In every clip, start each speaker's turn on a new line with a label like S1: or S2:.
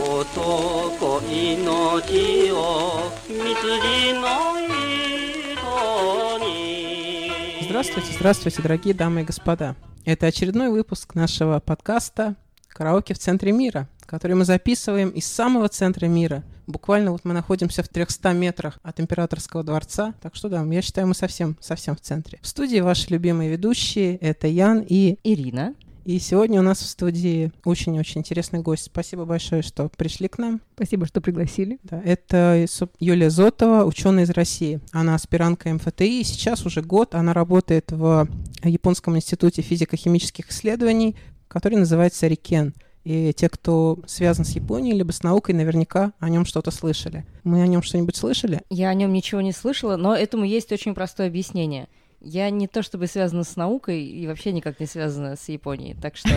S1: 男命を水着の色に
S2: Здравствуйте, здравствуйте, дорогие дамы и господа. Это очередной выпуск нашего подкаста «Караоке в центре мира», который мы записываем из самого центра мира. Буквально вот мы находимся в 300 метрах от Императорского дворца. Так что да, я считаю, мы совсем, совсем в центре. В студии ваши любимые ведущие — это Ян и...
S3: Ирина.
S2: И сегодня у нас в студии очень-очень интересный гость. Спасибо большое, что пришли к нам.
S4: Спасибо, что пригласили.
S2: Да, это Юлия Зотова, ученая из России. Она аспирантка МФТИ, и сейчас уже год она работает в Японском институте физико-химических исследований, который называется РИКЕН. И те, кто связан с Японией, либо с наукой, наверняка о нем что-то слышали. Мы о нем что-нибудь слышали?
S3: Я о нем ничего не слышала, но этому есть очень простое объяснение. Я не то чтобы связана с наукой и вообще никак не связана с Японией, так что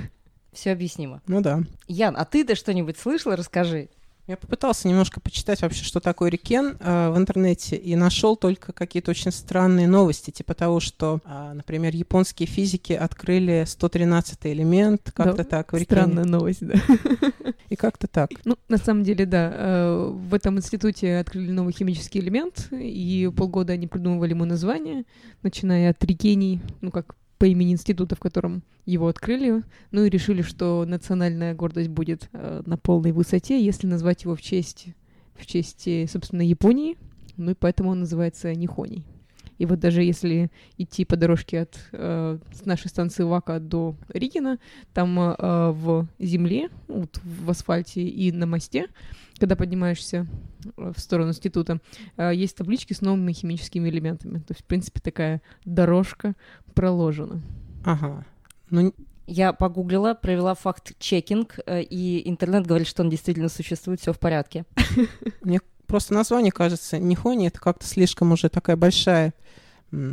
S3: все объяснимо.
S2: Ну да.
S3: Ян, а ты-то что-нибудь слышала? Расскажи.
S2: Я попытался немножко почитать вообще, что такое Рикен э, в интернете, и нашел только какие-то очень странные новости, типа того, что, а, например, японские физики открыли 113 элемент, как-то
S4: Да,
S2: так. в.
S4: Странная новость, да.
S2: И как-то так.
S4: Ну, на самом деле, да. э, В этом институте открыли новый химический элемент, и полгода они придумывали ему название, начиная от Рикений, ну, как по имени института, в котором его открыли, ну и решили, что национальная гордость будет э, на полной высоте, если назвать его в честь, в честь, э, собственно, Японии, ну и поэтому он называется Нихоний. И вот даже если идти по дорожке от э, с нашей станции Вака до Рикина, там э, в земле, вот в асфальте и на мосте, когда поднимаешься э, в сторону института, э, есть таблички с новыми химическими элементами. То есть, в принципе, такая дорожка проложена.
S2: Ага. Ну,
S3: Я погуглила, провела факт-чекинг, э, и интернет говорит, что он действительно существует, все в порядке.
S2: мне просто название кажется, Нихони это как-то слишком уже такая большая.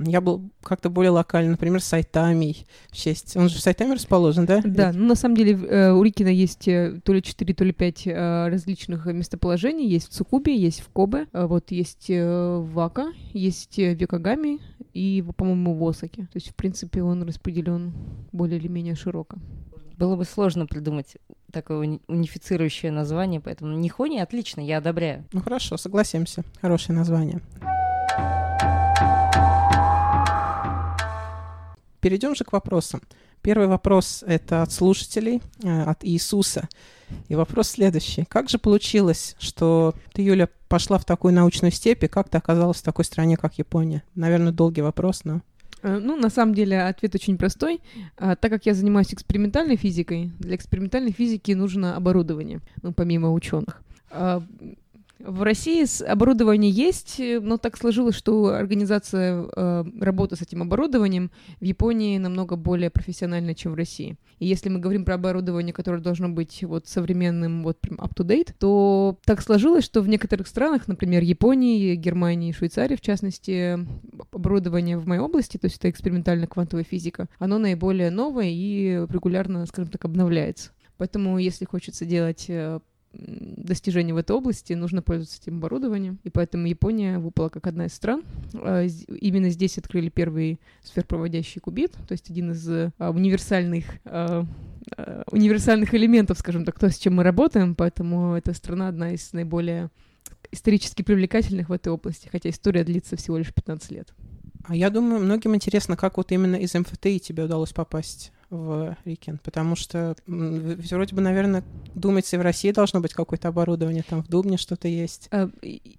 S2: Я был как-то более локально, например, Сайтами в честь. Он же в Сайтаме расположен, да?
S4: Да, ну на самом деле э, у Рикина есть э, то ли 4, то ли 5 различных местоположений. Есть в Цукубе, есть в Кобе, э, вот есть э, в Вака, есть э, в Якогаме и, по-моему, в Осаке. То есть, в принципе, он распределен более или менее широко.
S3: Было бы сложно придумать такое уни- унифицирующее название, поэтому Нихони отлично, я одобряю.
S2: Ну хорошо, согласимся. Хорошее название. Перейдем же к вопросам. Первый вопрос это от слушателей, э, от Иисуса. И вопрос следующий. Как же получилось, что ты, Юля, пошла в такую научную степь, и как ты оказалась в такой стране, как Япония? Наверное, долгий вопрос, но...
S4: Э, Ну, на самом деле, ответ очень простой. А, Так как я занимаюсь экспериментальной физикой, для экспериментальной физики нужно оборудование, ну, помимо ученых. А, В России оборудование есть, э, но так сложилось, что организация э, работы с этим оборудованием в Японии намного более профессиональная, чем в России. И если мы говорим про оборудование, которое должно быть вот современным, вот прям up-to-date, то так сложилось, что в некоторых странах, например, Японии, Германии, Швейцарии, в частности, оборудование в моей области, то есть это экспериментально-квантовая физика, оно наиболее новое и регулярно, скажем так, обновляется. Поэтому, если хочется делать достижения в этой области, нужно пользоваться этим оборудованием. И поэтому Япония выпала как одна из стран. А, Именно здесь открыли первый сферпроводящий кубит, то есть один из а, универсальных а, универсальных элементов, скажем так, то, с чем мы работаем, поэтому эта страна одна из наиболее исторически привлекательных в этой области, хотя история длится всего лишь 15 лет.
S2: А я думаю, многим интересно, как вот именно из МФТИ тебе удалось попасть в Рикен, потому что м, в- вроде бы, наверное, думается, и в России должно быть какое-то оборудование, там в Дубне что-то есть.
S4: А,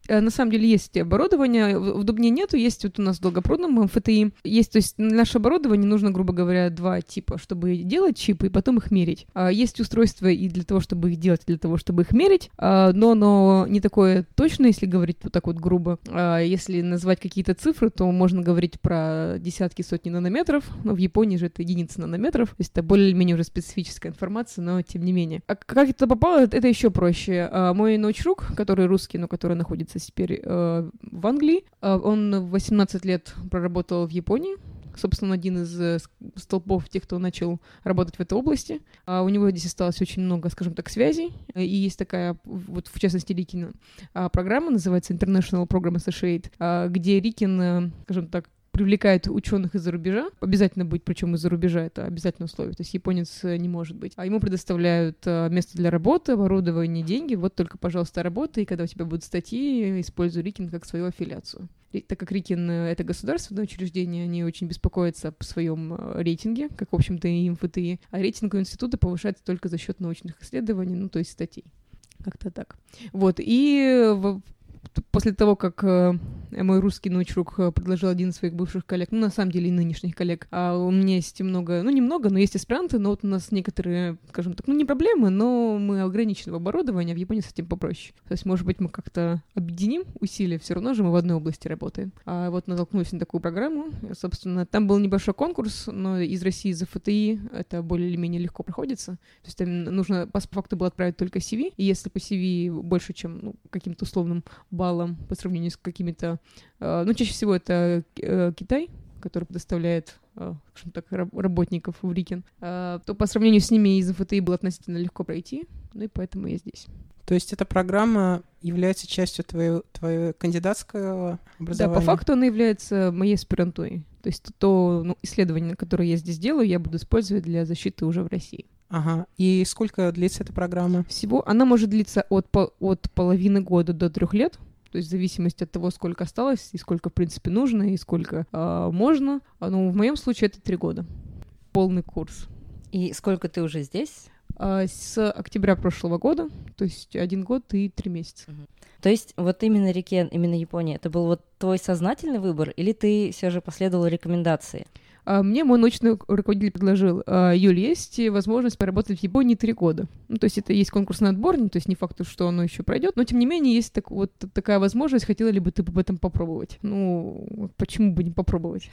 S4: На самом деле есть оборудование, в Дубне нету, есть вот у нас в Долгопрудном МФТИ. Есть, то есть наше оборудование нужно, грубо говоря, два типа, чтобы делать чипы и потом их мерить. А, Есть устройства и для того, чтобы их делать, и для того, чтобы их мерить, а, но оно не такое точно, если говорить вот так вот грубо. А, Если назвать какие-то цифры, то можно говорить про десятки, сотни нанометров, но в Японии же это единицы нанометров, то есть это более-менее уже специфическая информация, но тем не менее. А как это попало, это еще проще. А, Мой научрук, который русский, но который находится теперь э, в Англии, а, он в 18 лет проработал в Японии, Собственно, один из э, столпов тех, кто начал работать в этой области. А у него здесь осталось очень много, скажем так, связей. И есть такая, вот в частности, Рикина а, программа, называется International Program Associate, а, где Рикин, э, скажем так, привлекает ученых из-за рубежа. Обязательно быть, причем из-за рубежа, это обязательное условие. То есть японец э, не может быть. А ему предоставляют э, место для работы, оборудование, деньги. Вот только, пожалуйста, работа, и когда у тебя будут статьи, используй Рикин как свою аффилиацию. Так как Рикин э, — это государственное учреждение, они очень беспокоятся о своем рейтинге, как, в общем-то, и МФТИ. А рейтинг у института повышается только за счет научных исследований, ну, то есть статей. Как-то так. Вот, и после того, как э, мой русский научрук э, предложил один из своих бывших коллег, ну, на самом деле, и нынешних коллег, а у меня есть много, ну, немного, но есть аспиранты, но вот у нас некоторые, скажем так, ну, не проблемы, но мы ограничены в оборудовании, а в Японии с этим попроще. То есть, может быть, мы как-то объединим усилия, все равно же мы в одной области работаем. А вот натолкнулись на такую программу, собственно, там был небольшой конкурс, но из России за ФТИ это более или менее легко проходится. То есть там нужно по факту было отправить только CV, и если по CV больше, чем ну, каким-то условным баллом по сравнению с какими-то... э, ну, чаще всего это э, Китай, который предоставляет, э, скажем так, раб- работников в Рикен, э, то по сравнению с ними из ФТИ было относительно легко пройти, ну и поэтому я здесь.
S2: То есть эта программа является частью твоего, твоего кандидатского
S4: Да,
S2: образования?
S4: по факту она является моей аспирантурой. То есть то ну, исследование, которое я здесь делаю, я буду использовать для защиты уже в России.
S2: Ага. И сколько длится эта программа?
S4: Всего она может длиться от, по- от половины года до трех лет. То есть в зависимости от того, сколько осталось, и сколько, в принципе, нужно, и сколько а, можно. А, Ну, в моем случае это три года. Полный курс.
S3: И сколько ты уже здесь?
S4: А, С октября прошлого года, то есть один год и три месяца.
S3: То есть вот именно Рикен, именно Япония, это был вот твой сознательный выбор, или ты все же последовал рекомендации?
S4: А, Мне мой научный руководитель предложил, «А, Юль, есть возможность поработать в Японии три года. Ну, то есть это есть конкурсный отбор, ну, то есть не факт, что оно еще пройдет, но тем не менее есть так, вот такая возможность, хотела ли бы ты об этом попробовать? Ну, почему бы не попробовать?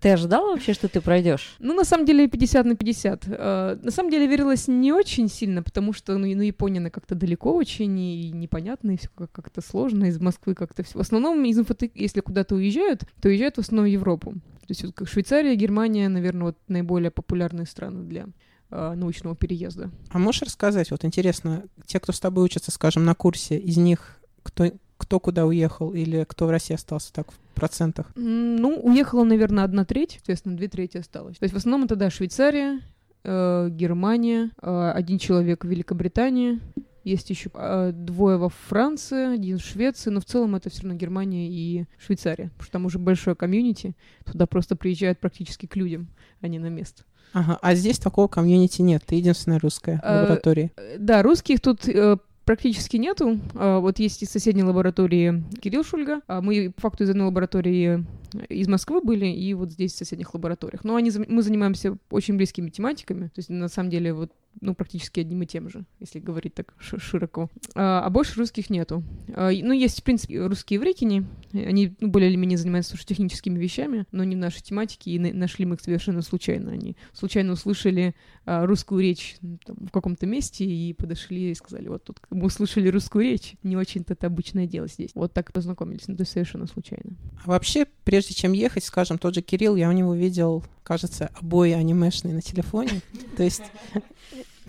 S3: Ты ожидала вообще, что ты пройдешь?
S4: Ну, на самом деле, 50 на 50. А, На самом деле, верилась не очень сильно, потому что, ну, ну Япония, она как-то далеко очень, и непонятно, и все как-то сложно, из Москвы как-то все. В основном из МФТ, если куда-то уезжают, то уезжают в основном в Европу. То есть вот как Швейцария, Германия, наверное, вот наиболее популярные страны для а, научного переезда.
S2: А можешь рассказать, вот интересно, те, кто с тобой учатся, скажем, на курсе, из них кто, кто куда уехал или кто в России остался так в процентах?
S4: Ну, уехала, наверное, одна треть, соответственно, две трети осталось. То есть в основном это, да, Швейцария, э, Германия, э, один человек в Великобритании, есть еще э, двое во Франции, один в Швеции, но в целом это все равно Германия и Швейцария, потому что там уже большое комьюнити, туда просто приезжают практически к людям, а не на место.
S2: Ага, а здесь такого комьюнити нет, ты единственная русская в
S4: Э,
S2: лаборатории.
S4: Э, Да, русских тут э, практически нету. А, Вот есть из соседней лаборатории Кирилл Шульга. А Мы по факту из одной лаборатории э, из Москвы были, и вот здесь в соседних лабораториях. Но они, мы занимаемся очень близкими тематиками. То есть, на самом деле, вот ну, практически одним и тем же, если говорить так ши- широко. А, а больше русских нету. А, ну, есть, в принципе, русские в Рикине. Они ну, более или менее занимаются уж техническими вещами, но не в нашей тематике, и на- нашли мы их совершенно случайно. Они случайно услышали а, русскую речь м, там, в каком-то месте и подошли и сказали, вот тут мы услышали русскую речь. Не очень-то это обычное дело здесь. Вот так познакомились, ну, то есть совершенно случайно.
S2: А вообще, прежде чем ехать, скажем, тот же Кирилл, я у него видел, кажется, обои анимешные на телефоне. То есть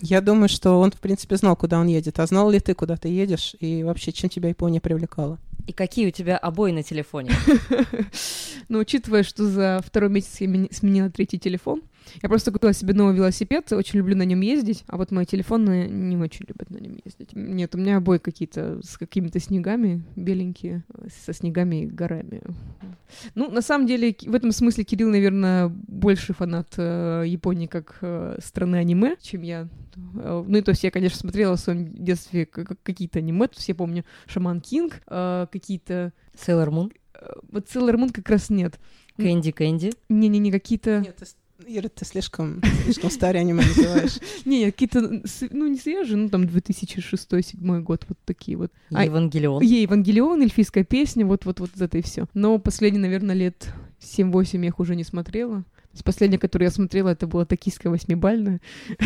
S2: я думаю, что он, в принципе, знал, куда он едет. А знал ли ты, куда ты едешь? И вообще, чем тебя Япония привлекала?
S3: И какие у тебя обои на телефоне?
S4: Но учитывая, что за второй месяц я мени- сменила третий телефон, я просто купила себе новый велосипед, очень люблю на нем ездить, а вот мои телефоны не очень любят на нем ездить. Нет, у меня обои какие-то с какими-то снегами, беленькие, со снегами и горами. Ну, на самом деле, в этом смысле Кирилл, наверное, больше фанат э, Японии как э, страны аниме, чем я. Э, Ну и то есть я, конечно, смотрела в своем детстве какие-то аниме, то есть я помню Шаман Кинг, э, какие-то...
S3: Sailor Moon,
S4: э, Вот Sailor Moon как раз нет.
S3: Кэнди Кэнди.
S4: Не-не-не, какие-то...
S2: Нет, Ира, ты слишком, слишком старый аниме называешь.
S4: Не, какие-то, ну, не свежие, ну, там, 2006-2007 год, вот такие вот. А,
S3: Евангелион.
S4: Ей Евангелион, эльфийская песня, вот-вот-вот это и все. Но последние, наверное, лет 7-8 я их уже не смотрела. Последняя, которую я смотрела, это была токийская восьмибальная.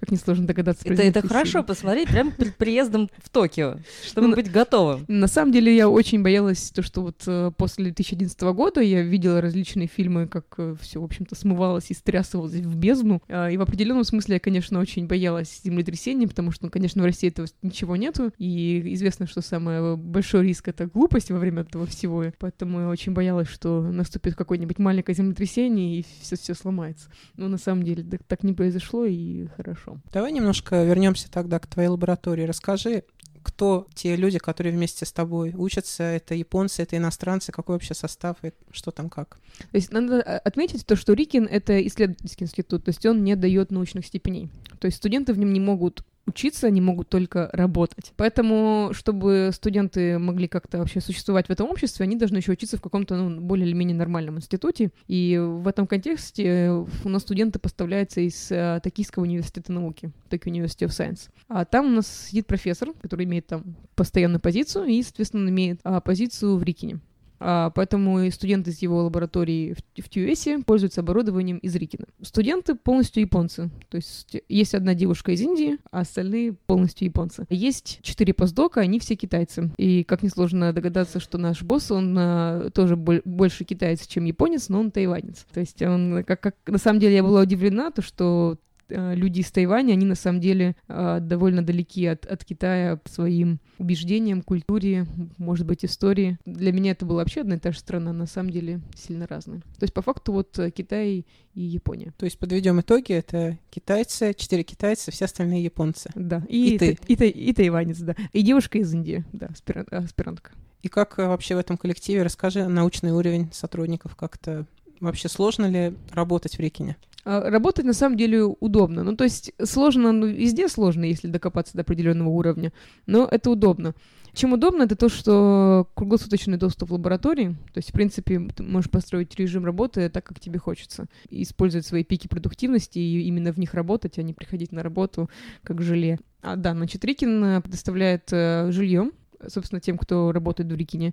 S4: Как несложно догадаться.
S3: Это, это хорошо посмотреть прямо перед приездом в Токио, чтобы ну, быть готовым.
S4: На самом деле я очень боялась то, что вот э, после 2011 года я видела различные фильмы, как э, все, в общем-то, смывалось и стрясывалось в бездну. А, и в определенном смысле я, конечно, очень боялась землетрясения, потому что, ну, конечно, в России этого ничего нету. И известно, что самый большой риск — это глупость во время этого всего. Поэтому я очень боялась, что наступит какое-нибудь маленькое землетрясение, и все, все сломается. Но на самом деле так, так не произошло, и хорошо.
S2: Давай немножко вернемся тогда к твоей лаборатории. Расскажи, кто те люди, которые вместе с тобой учатся, это японцы, это иностранцы, какой вообще состав и что там как?
S4: То есть надо а, отметить то, что Рикин — это исследовательский институт, то есть он не дает научных степеней. То есть студенты в нем не могут учиться, они могут только работать. Поэтому, чтобы студенты могли как-то вообще существовать в этом обществе, они должны еще учиться в каком-то ну, более или менее нормальном институте. И в этом контексте у нас студенты поставляются из uh, Токийского университета науки, Tokyo University of Science. А там у нас сидит профессор, который имеет там постоянную позицию и, соответственно, имеет а, позицию в Рикине. А, поэтому и студенты из его лаборатории в, в TUS пользуются оборудованием из Рикина. Студенты полностью японцы. То есть есть одна девушка из Индии, а остальные полностью японцы. Есть четыре постдока, они все китайцы. И как несложно догадаться, что наш босс, он а, тоже боль, больше китаец, чем японец, но он тайванец. То есть он, как, как на самом деле я была удивлена, то что люди из Тайваня, они на самом деле э, довольно далеки от, от Китая по своим убеждениям, культуре, может быть, истории. Для меня это была вообще одна и та же страна, на самом деле сильно разные. То есть, по факту, вот э, Китай и Япония.
S2: То есть, подведем итоги, это китайцы, четыре китайца, все остальные японцы.
S4: Да, и, и ты. И, и, и, тайванец, да. И девушка из Индии, да, аспирантка.
S2: И как вообще в этом коллективе, расскажи, научный уровень сотрудников как-то Вообще сложно ли работать в Рикине?
S4: А, работать на самом деле удобно. Ну, то есть сложно, ну, везде сложно, если докопаться до определенного уровня, но это удобно. Чем удобно, это то, что круглосуточный доступ в лаборатории, то есть, в принципе, ты можешь построить режим работы так, как тебе хочется, и использовать свои пики продуктивности и именно в них работать, а не приходить на работу как желе. А, да, значит, Рикин предоставляет э, жилье, собственно, тем, кто работает в Рикине.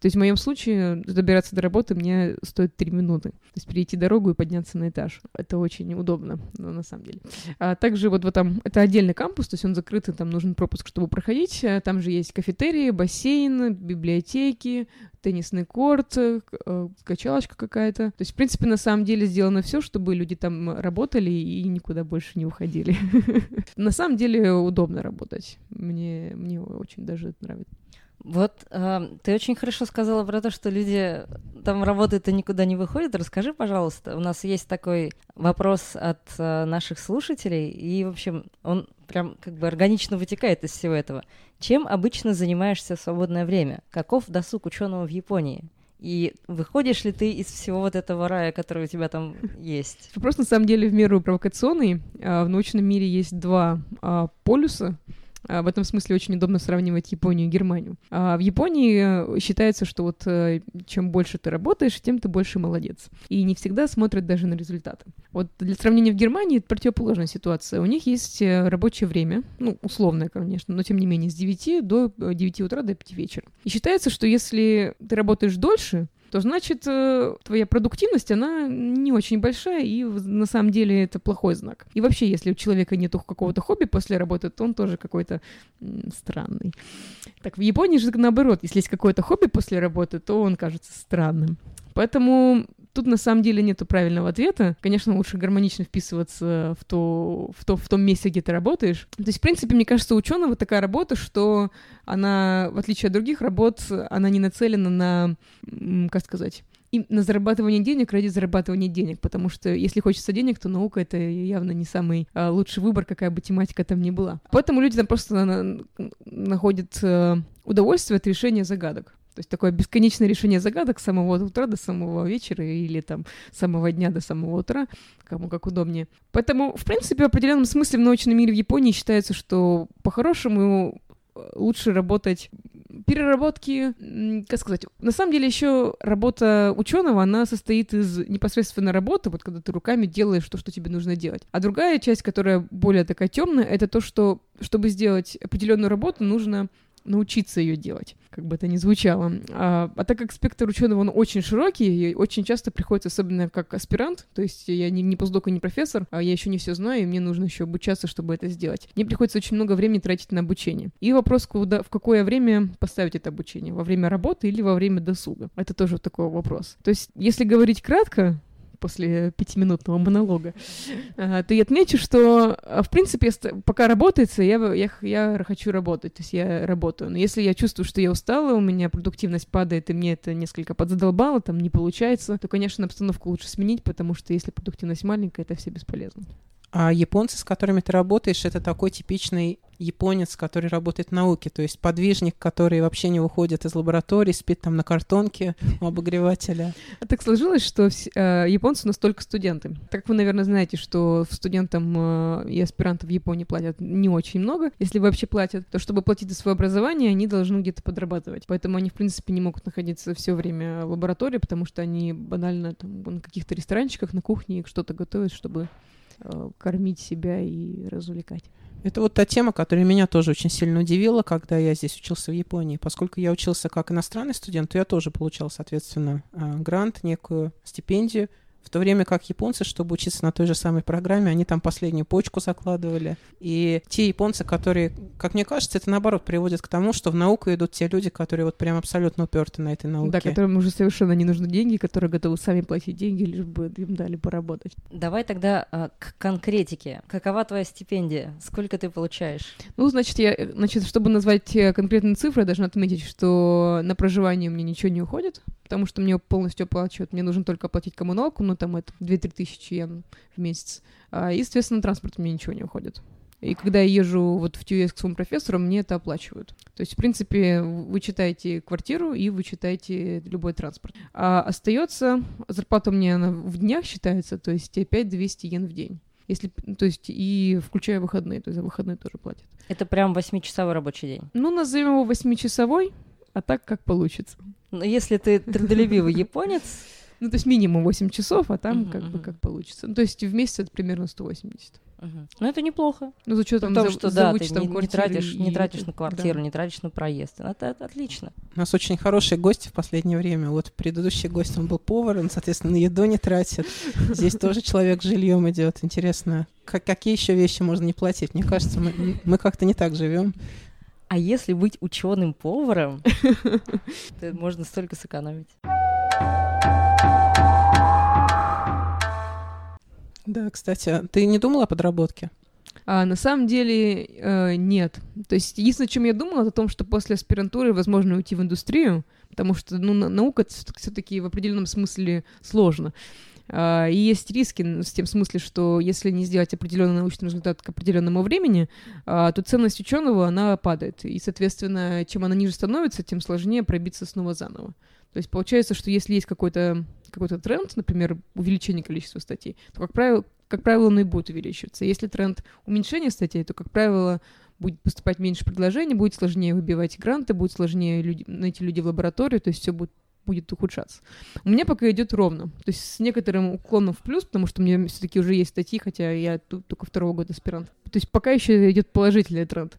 S4: То есть в моем случае добираться до работы мне стоит 3 минуты. То есть перейти дорогу и подняться на этаж. Это очень удобно, но на самом деле. А также вот, вот там, это отдельный кампус, то есть он закрытый, там нужен пропуск, чтобы проходить. Там же есть кафетерии, бассейн, библиотеки, теннисный корт, э, качалочка какая-то. То есть, в принципе, на самом деле сделано все, чтобы люди там работали и никуда больше не уходили. На самом деле удобно работать. Мне, мне очень даже это нравится.
S3: Вот э, ты очень хорошо сказала про то, что люди там работают и никуда не выходят. Расскажи, пожалуйста, у нас есть такой вопрос от э, наших слушателей, и, в общем, он прям как бы органично вытекает из всего этого. Чем обычно занимаешься в свободное время? Каков досуг ученого в Японии? И выходишь ли ты из всего вот этого рая, который у тебя там есть?
S4: Вопрос на самом деле в меру провокационный. А, в научном мире есть два а, полюса в этом смысле очень удобно сравнивать Японию и Германию. А в Японии э, считается, что вот э, чем больше ты работаешь, тем ты больше молодец. И не всегда смотрят даже на результаты. Вот для сравнения в Германии это противоположная ситуация. У них есть э, рабочее время, ну, условное, конечно, но тем не менее с 9 до 9 утра до 5 вечера. И считается, что если ты работаешь дольше, то значит э, твоя продуктивность, она не очень большая, и на самом деле это плохой знак. И вообще, если у человека нет какого-то хобби после работы, то он тоже какой-то странный. Так, в Японии же наоборот, если есть какое-то хобби после работы, то он кажется странным. Поэтому Тут на самом деле нету правильного ответа. Конечно, лучше гармонично вписываться в, то, в, то, в том месте, где ты работаешь. То есть, в принципе, мне кажется, у ученого такая работа, что она, в отличие от других работ, она не нацелена на, как сказать, и на зарабатывание денег ради зарабатывания денег, потому что если хочется денег, то наука это явно не самый а, лучший выбор, какая бы тематика там ни была. Поэтому люди там просто на, находят а, удовольствие от решения загадок. То есть такое бесконечное решение загадок с самого утра до самого вечера или там с самого дня до самого утра, кому как удобнее. Поэтому, в принципе, в определенном смысле в научном мире в Японии считается, что по-хорошему э, лучше работать переработки, как сказать, на самом деле еще работа ученого, она состоит из непосредственно работы, вот когда ты руками делаешь то, что тебе нужно делать. А другая часть, которая более такая темная, это то, что чтобы сделать определенную работу, нужно научиться ее делать, как бы это ни звучало. А, а так как спектр ученого он очень широкий, и очень часто приходится, особенно как аспирант, то есть я не, не постдок и не профессор, а я еще не все знаю, и мне нужно еще обучаться, чтобы это сделать. Мне приходится очень много времени тратить на обучение. И вопрос, куда, в какое время поставить это обучение, во время работы или во время досуга. Это тоже такой вопрос. То есть, если говорить кратко, после пятиминутного монолога, а, то я отмечу, что, а, в принципе, пока работается, я, я, я хочу работать, то есть я работаю. Но если я чувствую, что я устала, у меня продуктивность падает, и мне это несколько подзадолбало, там не получается, то, конечно, обстановку лучше сменить, потому что если продуктивность маленькая, это все бесполезно.
S2: А японцы, с которыми ты работаешь, это такой типичный японец, который работает в науке, то есть подвижник, который вообще не выходит из лаборатории, спит там на картонке у обогревателя.
S4: А так сложилось, что э, японцы у нас только студенты. Так как вы, наверное, знаете, что студентам э, и аспирантам в Японии платят не очень много. Если вообще платят, то чтобы платить за свое образование, они должны где-то подрабатывать. Поэтому они, в принципе, не могут находиться все время в лаборатории, потому что они банально там на каких-то ресторанчиках, на кухне что-то готовят, чтобы Э, кормить себя и развлекать.
S2: Это вот та тема, которая меня тоже очень сильно удивила, когда я здесь учился в Японии. Поскольку я учился как иностранный студент, то я тоже получал, соответственно, э, грант, некую стипендию в то время как японцы, чтобы учиться на той же самой программе, они там последнюю почку закладывали. И те японцы, которые, как мне кажется, это наоборот приводит к тому, что в науку идут те люди, которые вот прям абсолютно уперты на этой науке.
S4: Да, которым уже совершенно не нужны деньги, которые готовы сами платить деньги, лишь бы им дали поработать.
S3: Давай тогда а, к конкретике. Какова твоя стипендия? Сколько ты получаешь?
S4: Ну, значит, я, значит, чтобы назвать э, конкретные цифры, я должна отметить, что на проживание мне ничего не уходит, потому что мне полностью оплачивают. Мне нужно только оплатить коммуналку, ну, там это 2-3 тысячи йен в месяц. А, и, соответственно, транспорт мне ничего не уходит. И когда я езжу вот в TUS к своему профессору, мне это оплачивают. То есть, в принципе, вы читаете квартиру и вы читаете любой транспорт. А остается, зарплата у меня она в днях считается, то есть 5-200 йен в день. Если, то есть и включая выходные, то есть за выходные тоже платят.
S3: Это прям 8-часовой рабочий день?
S4: Ну, назовем его 8-часовой, а так как получится.
S3: Но если ты трудолюбивый японец,
S4: ну, то есть минимум 8 часов, а там как бы как получится. Ну, то есть в месяц это примерно 180.
S3: Uh-huh. Ну, это неплохо.
S4: Ну, за учетом
S3: того, что да, ты не, не тратишь, и... не тратишь на квартиру, да. не тратишь на проезд. Это, это отлично.
S2: У нас очень хорошие гости в последнее время. Вот предыдущий гость, он был повар, он, соответственно, на еду не тратит. Здесь тоже человек с жильем идет. Интересно, как, какие еще вещи можно не платить? Мне кажется, мы, мы как-то не так живем.
S3: А если быть ученым поваром, то можно столько сэкономить.
S2: Да, кстати, ты не думала о подработке?
S4: А на самом деле э, нет. То есть единственное, о чем я думала, это о том, что после аспирантуры возможно уйти в индустрию, потому что ну, наука все-таки в определенном смысле сложно. Uh, и есть риски в тем смысле, что если не сделать определенный научный результат к определенному времени, uh, то ценность ученого она падает. И, соответственно, чем она ниже становится, тем сложнее пробиться снова заново. То есть получается, что если есть какой-то какой-то тренд, например, увеличение количества статей, то, как правило, как правило, он и будет увеличиваться. Если тренд уменьшения статей, то, как правило, будет поступать меньше предложений, будет сложнее выбивать гранты, будет сложнее люди, найти людей в лабораторию, то есть все будет будет ухудшаться. У меня пока идет ровно, то есть с некоторым уклоном в плюс, потому что у меня все-таки уже есть статьи, хотя я тут только второго года аспирант. То есть пока еще идет положительный тренд.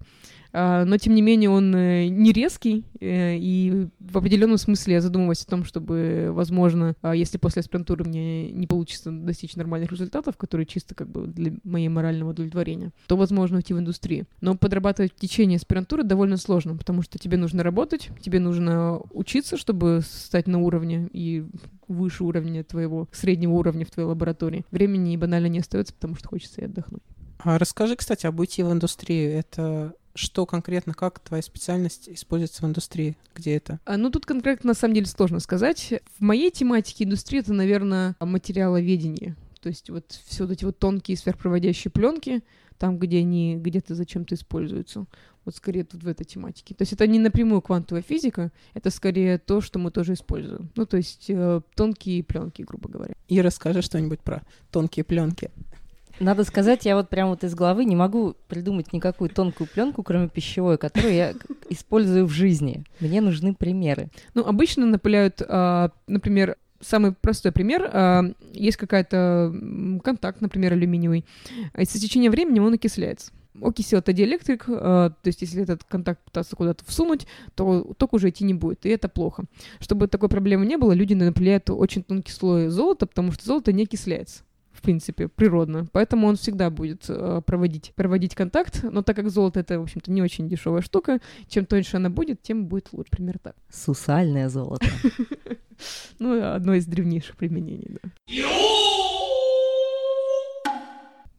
S4: А, но тем не менее он э, не резкий, э, и в определенном смысле я задумываюсь о том, чтобы, возможно, а, если после аспирантуры мне не получится достичь нормальных результатов, которые чисто как бы для моей морального удовлетворения, то, возможно, уйти в индустрию. Но подрабатывать в течение аспирантуры довольно сложно, потому что тебе нужно работать, тебе нужно учиться, чтобы стать на уровне и выше уровня твоего, среднего уровня в твоей лаборатории. Времени банально не остается, потому что хочется и отдохнуть.
S2: А расскажи, кстати, об уйти в индустрию. Это что конкретно, как твоя специальность используется в индустрии? Где это?
S4: А, ну, тут конкретно, на самом деле, сложно сказать. В моей тематике индустрии это, наверное, материаловедение. То есть вот все вот эти вот тонкие сверхпроводящие пленки, там, где они где-то зачем-то используются. Вот скорее тут в этой тематике. То есть это не напрямую квантовая физика, это скорее то, что мы тоже используем. Ну, то есть э, тонкие пленки, грубо говоря.
S2: И расскажи что-нибудь про тонкие пленки.
S3: Надо сказать, я вот прям вот из головы не могу придумать никакую тонкую пленку, кроме пищевой, которую я использую в жизни. Мне нужны примеры.
S4: Ну, обычно напыляют, а, например, самый простой пример. А, есть какая-то контакт, например, алюминиевый. И с течением времени он окисляется. окиси это диэлектрик, то есть если этот контакт пытаться куда-то всунуть, то ток уже идти не будет, и это плохо. Чтобы такой проблемы не было, люди напыляют очень тонкий слой золота, потому что золото не окисляется в принципе, природно. Поэтому он всегда будет э, проводить, проводить контакт. Но так как золото это, в общем-то, не очень дешевая штука, чем тоньше она будет, тем будет лучше. Пример так.
S3: Сусальное золото.
S4: Ну, одно из древнейших применений, да.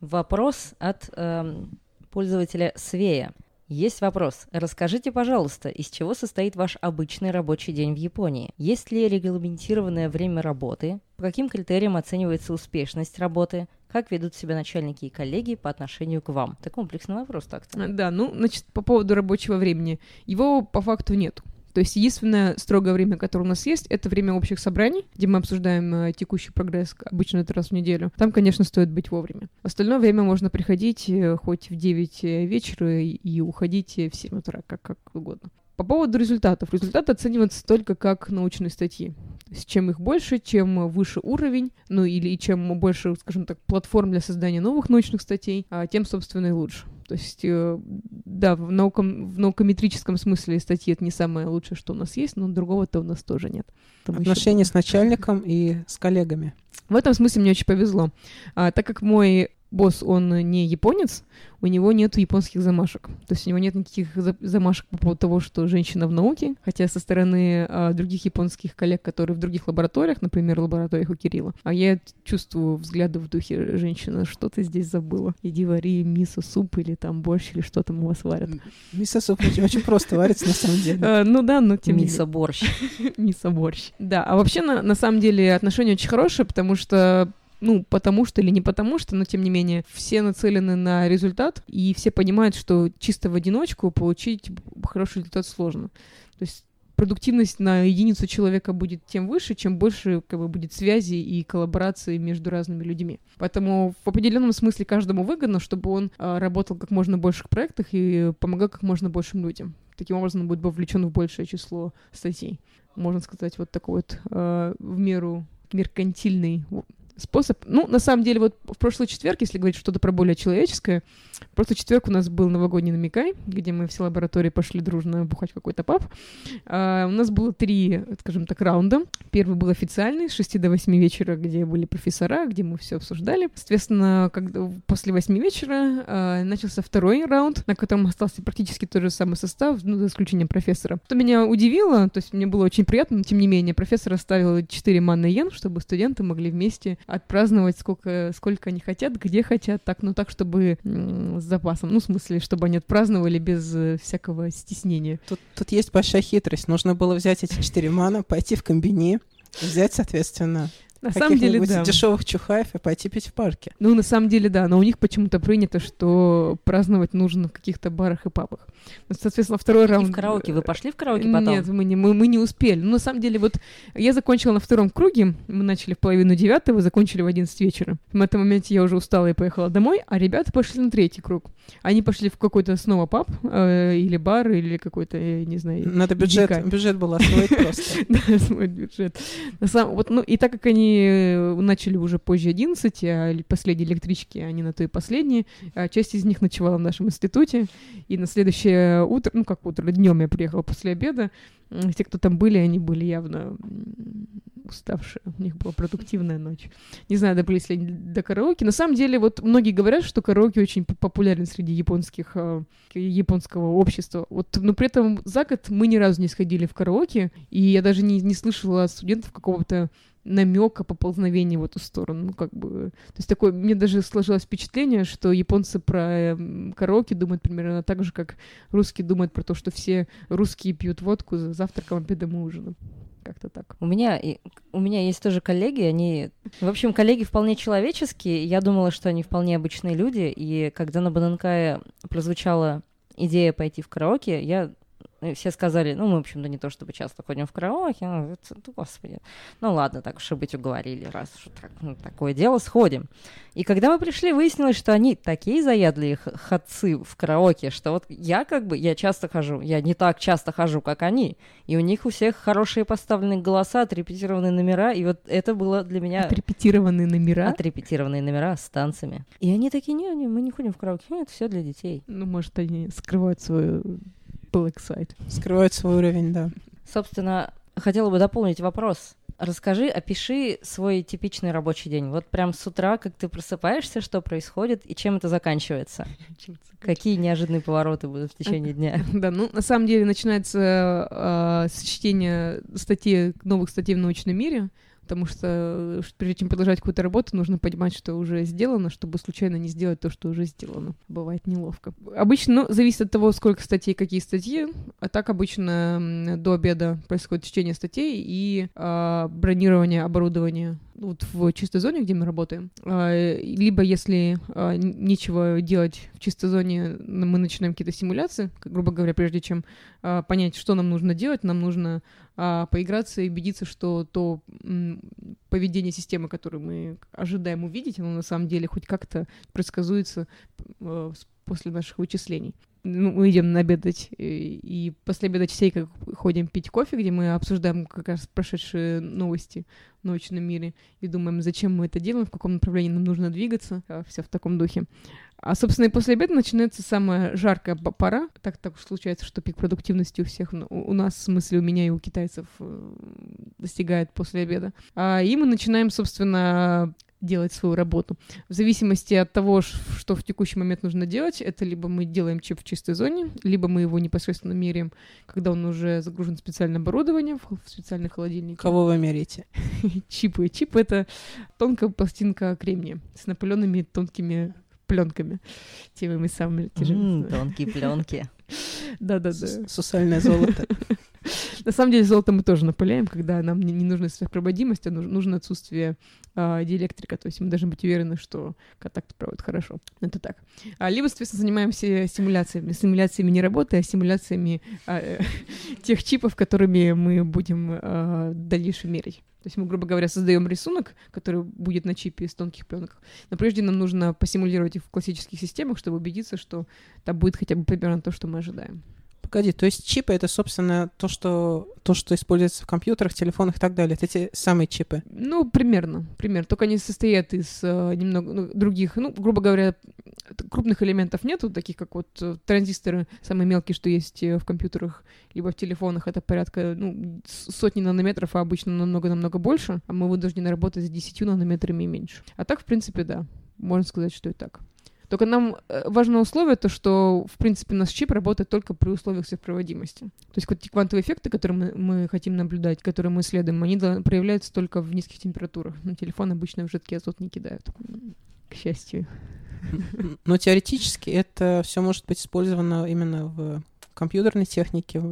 S3: Вопрос от эм, пользователя Свея. Есть вопрос. Расскажите, пожалуйста, из чего состоит ваш обычный рабочий день в Японии? Есть ли регламентированное время работы? По каким критериям оценивается успешность работы? Как ведут себя начальники и коллеги по отношению к вам? Это комплексный вопрос так-то.
S4: Да, ну, значит, по поводу рабочего времени. Его по факту нет. То есть единственное строгое время, которое у нас есть, это время общих собраний, где мы обсуждаем э, текущий прогресс, обычно это раз в неделю. Там, конечно, стоит быть вовремя. В остальное время можно приходить э, хоть в 9 э, вечера и уходить в 7 утра, как, как угодно. По поводу результатов. Результаты оцениваются только как научные статьи. То есть чем их больше, чем выше уровень, ну или чем больше, скажем так, платформ для создания новых научных статей, а тем, собственно, и лучше. То есть, э, да, в, науком, в наукометрическом смысле статьи это не самое лучшее, что у нас есть, но другого-то у нас тоже нет.
S2: Там Отношения с начальником и с коллегами.
S4: В этом смысле мне очень повезло. А, так как мой босс, он не японец, у него нет японских замашек. То есть у него нет никаких замашек по поводу того, что женщина в науке, хотя со стороны а, других японских коллег, которые в других лабораториях, например, в лабораториях у Кирилла, а я чувствую взгляды в духе женщина, что ты здесь забыла? Иди вари мисо-суп или там борщ, или что там у вас варят.
S2: Мисо-суп очень, очень просто варится на самом деле.
S4: А, ну да, но тем
S3: не менее. Мисо-борщ.
S4: Мисо-борщ. Да, а вообще на, на самом деле отношения очень хорошие, потому что ну, потому что или не потому что, но тем не менее, все нацелены на результат, и все понимают, что чисто в одиночку получить хороший результат сложно. То есть продуктивность на единицу человека будет тем выше, чем больше как бы, будет связи и коллаборации между разными людьми. Поэтому в определенном смысле каждому выгодно, чтобы он э, работал как можно больше в проектах и помогал как можно большим людям. Таким образом, он будет вовлечен в большее число статей. Можно сказать, вот такой вот э, в меру меркантильный способ. Ну, на самом деле, вот в прошлый четверг, если говорить что-то про более человеческое, прошлый четверг у нас был новогодний намекай, где мы все лаборатории пошли дружно бухать какой-то паб. А, у нас было три, скажем так, раунда. Первый был официальный, с 6 до 8 вечера, где были профессора, где мы все обсуждали. Соответственно, когда, после 8 вечера а, начался второй раунд, на котором остался практически тот же самый состав, ну, за исключением профессора. Что меня удивило, то есть мне было очень приятно, но тем не менее, профессор оставил 4 манны йен, чтобы студенты могли вместе отпраздновать сколько, сколько они хотят, где хотят, так, ну так, чтобы с запасом. Ну, в смысле, чтобы они отпраздновали без э, всякого стеснения.
S2: Тут, тут есть большая хитрость. Нужно было взять эти четыре мана, пойти в комбини, взять, соответственно,
S4: на самом деле, да.
S2: дешевых чухаев и пойти пить в парке.
S4: Ну, на самом деле, да, но у них почему-то принято, что праздновать нужно в каких-то барах и пабах. Ну, соответственно, второй раунд...
S3: И в караоке. Вы пошли в караоке потом?
S4: Нет, мы не, мы, мы не успели. Ну, на самом деле, вот я закончила на втором круге, мы начали в половину девятого, закончили в одиннадцать вечера. В этом моменте я уже устала и поехала домой, а ребята пошли на третий круг. Они пошли в какой-то снова паб э, или бар, или какой-то, я не знаю...
S2: Надо бюджет, бюджет был освоить просто.
S4: Да, свой бюджет. Вот, ну, и так как они э, начали уже позже 11, а последние электрички, они на то и последние. А часть из них ночевала в нашем институте, и на следующее утро, ну как утро, днем я приехала после обеда, те, кто там были, они были явно уставшие. У них была продуктивная ночь. Не знаю, добрались ли они до караоке. На самом деле, вот многие говорят, что караоке очень популярен среди японских, э, японского общества. Вот, но при этом за год мы ни разу не сходили в караоке, и я даже не, не слышала от студентов какого-то намека поползновения в эту сторону. Ну, как бы... То есть такое... Мне даже сложилось впечатление, что японцы про э, караоке думают примерно так же, как русские думают про то, что все русские пьют водку за завтраком, обедом и ужином. Как-то так.
S3: У меня, у меня есть тоже коллеги, они... В общем, коллеги вполне человеческие. Я думала, что они вполне обычные люди, и когда на Бананкае прозвучала идея пойти в караоке, я И все сказали, ну, мы, в общем-то, не то чтобы часто ходим в караоке, ну, это, господи. Ну, ладно, так уж и быть уговорили, раз уж так, ну, такое дело, сходим. И когда мы пришли, выяснилось, что они такие заядлые ходцы в караоке, что вот я как бы, я часто хожу, я не так часто хожу, как они. И у них у всех хорошие поставленные голоса, отрепетированные номера, и вот это было для меня...
S4: Отрепетированные номера.
S3: Отрепетированные номера с танцами. И они такие, не, не, мы не ходим в караоке, «Ну, это все для детей.
S4: Ну, может, они скрывают свою black side.
S2: Скрывают свой уровень, да.
S3: Собственно, хотела бы дополнить вопрос. Расскажи, опиши свой типичный рабочий день. Вот прям с утра, как ты просыпаешься, что происходит и чем это заканчивается? Какие неожиданные повороты будут в течение дня?
S4: Да, ну, на самом деле начинается э, с чтения статей, новых статей в научном мире, потому что э, прежде чем продолжать какую-то работу, нужно понимать, что уже сделано, чтобы случайно не сделать то, что уже сделано. Бывает неловко. Обычно, ну, зависит от того, сколько статей, какие статьи. А так обычно до обеда происходит чтение статей и а, бронирование оборудования вот в чистой зоне, где мы работаем. А, Либо если н- нечего делать в чистой зоне, мы начинаем какие-то симуляции, грубо говоря, прежде чем а, понять, что нам нужно делать, нам нужно поиграться и убедиться, что то поведение системы, которое мы ожидаем увидеть, оно на самом деле хоть как-то предсказуется э, после наших вычислений. Ну, мы идем обедать, и, и после обеда часейка ходим пить кофе, где мы обсуждаем как раз прошедшие новости в научном мире и думаем, зачем мы это делаем, в каком направлении нам нужно двигаться, все в таком духе. А, собственно, и после обеда начинается самая жаркая пора. Так так уж случается, что пик продуктивности у всех, ну, у нас, в смысле, у меня и у китайцев э, достигает после обеда. А, и мы начинаем, собственно, делать свою работу. В зависимости от того, что в текущий момент нужно делать, это либо мы делаем чип в чистой зоне, либо мы его непосредственно меряем, когда он уже загружен в специальное оборудование, в, в специальный холодильник.
S2: Кого вы меряете?
S4: Чипы. Чип — это тонкая пластинка кремния с напыленными тонкими пленками. Теми самыми
S3: М,
S4: тяжелыми.
S3: Тонкие пленки.
S4: Да-да-да.
S2: Сусальное золото.
S4: На самом деле золото мы тоже напыляем, когда нам не, не нужна сверхпроводимость, а нуж- нужно отсутствие а, диэлектрика. То есть мы должны быть уверены, что контакт проводит хорошо. Это так. А, либо, соответственно, занимаемся симуляциями. Симуляциями не работы, а симуляциями э, тех чипов, которыми мы будем а, в дальнейшем мерить. То есть мы, грубо говоря, создаем рисунок, который будет на чипе из тонких пленок. Но прежде нам нужно посимулировать их в классических системах, чтобы убедиться, что там будет хотя бы примерно то, что мы ожидаем.
S2: Погоди, то есть чипы — это, собственно, то, что, то, что используется в компьютерах, телефонах и так далее. Это те самые чипы.
S4: Ну, примерно, примерно. Только они состоят из э, немного ну, других, ну, грубо говоря, крупных элементов нету, таких как вот э, транзисторы, самые мелкие, что есть э, в компьютерах, либо в телефонах, это порядка, ну, сотни нанометров, а обычно намного-намного больше, а мы вынуждены работать с 10 нанометрами и меньше. А так, в принципе, да, можно сказать, что и так. Только нам э, важно условие то, что, в принципе, наш чип работает только при условиях сверхпроводимости. То есть вот те квантовые эффекты, которые мы, мы хотим наблюдать, которые мы исследуем, они проявляются только в низких температурах. На телефон обычно в жидкий азот не кидают. К счастью.
S2: Но теоретически это все может быть использовано именно в компьютерной технике,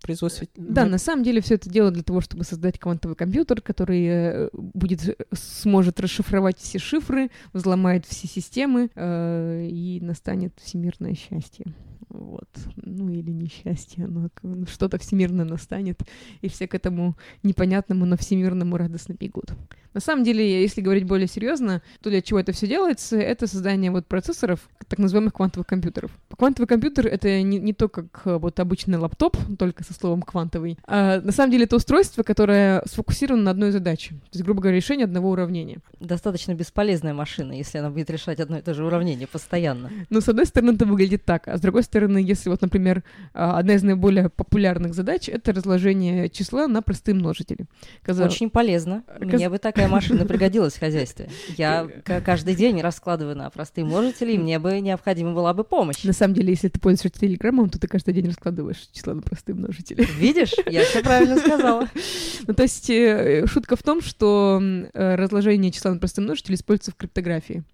S2: производстве.
S4: Да, на самом деле все это дело для того, чтобы создать квантовый компьютер, который э, будет э, сможет расшифровать все шифры, взломает все системы э, и настанет всемирное счастье. Вот. Ну или несчастье, но ну, что-то всемирное настанет, и все к этому непонятному, но всемирному радостно бегут. На самом деле, если говорить более серьезно, то для чего это все делается, это создание вот процессоров, так называемых квантовых компьютеров. Квантовый компьютер — это не, не то, как э, вот обычный лаптоп, только со словом «квантовый». А, на самом деле это устройство, которое сфокусировано на одной задаче. То есть, грубо говоря, решение одного уравнения.
S3: Достаточно бесполезная машина, если она будет решать одно и то же уравнение постоянно.
S4: Но с одной стороны это выглядит так, а с другой стороны, если вот, например, а, одна из наиболее популярных задач — это разложение числа на простые множители. Казалось-
S3: Очень полезно.
S4: Каз-
S3: Мне бы такая машина пригодилась в хозяйстве. Я к- каждый день раскладываю на простые множители, и мне бы необходима была бы помощь.
S4: На самом деле, если ты пользуешься телеграммом, то ты каждый день раскладываешь числа на простые множители.
S3: Видишь, я все правильно сказала.
S4: Ну, то есть э, шутка в том, что э, разложение числа на простые множители используется в криптографии.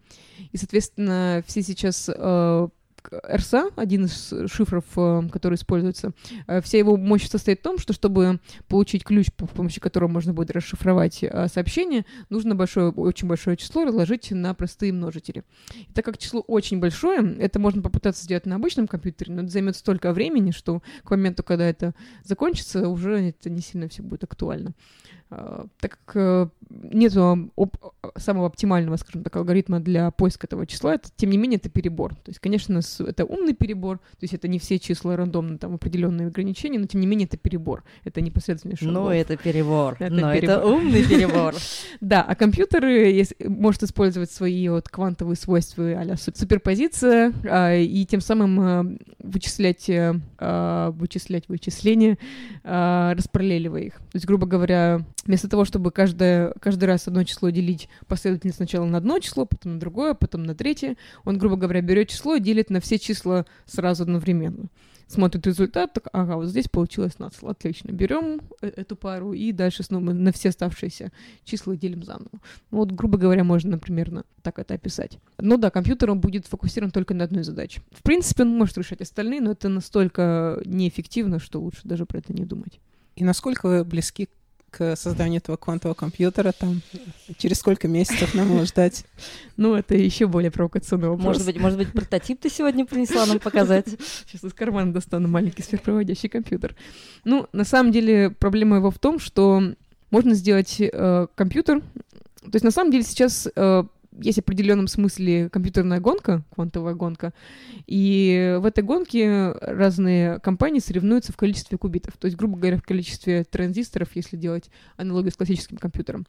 S4: И, соответственно, все сейчас э, RSA, один из шифров, э, который используется, э, вся его мощь состоит в том, что чтобы получить ключ, по помощи которого можно будет расшифровать э, сообщение, нужно большое, очень большое число разложить на простые множители. И так как число очень большое, это можно попытаться сделать на обычном компьютере, но это займет столько времени, что к моменту, когда это закончится, уже это не сильно все будет актуально. Uh, так как uh, нет самого оптимального, скажем так, алгоритма для поиска этого числа, это, тем не менее, это перебор. То есть, конечно, это умный перебор, то есть это не все числа рандомно, там определенные ограничения, но тем не менее это перебор, это непосредственный шаг.
S3: Ну, это перебор, это но перебор. это умный перебор.
S4: Да, а компьютер может использовать свои вот квантовые свойства а суперпозиция а, и тем самым а, вычислять, вычислять вычисления, распараллеливая их. То есть, грубо говоря, Вместо того, чтобы каждое, каждый раз одно число делить последовательно сначала на одно число, потом на другое, потом на третье, он, грубо говоря, берет число и делит на все числа сразу одновременно. Смотрит результат, так, ага, вот здесь получилось нацл, отлично. Берем э, эту пару и дальше снова на все оставшиеся числа делим заново. Ну, вот, грубо говоря, можно, например, на, так это описать. Но да, компьютер он будет фокусирован только на одной задаче. В принципе, он может решать остальные, но это настолько неэффективно, что лучше даже про это не думать.
S2: И насколько вы близки к созданию этого квантового компьютера, там, через сколько месяцев нам его ждать?
S4: Ну, это еще более провокационный вопрос.
S3: Может быть, может быть, прототип ты сегодня принесла нам показать?
S4: Сейчас из кармана достану маленький сверхпроводящий компьютер. Ну, на самом деле, проблема его в том, что можно сделать э, компьютер. То есть, на самом деле, сейчас э, есть в определенном смысле компьютерная гонка, квантовая гонка, и в этой гонке разные компании соревнуются в количестве кубитов, то есть, грубо говоря, в количестве транзисторов, если делать аналогию с классическим компьютером.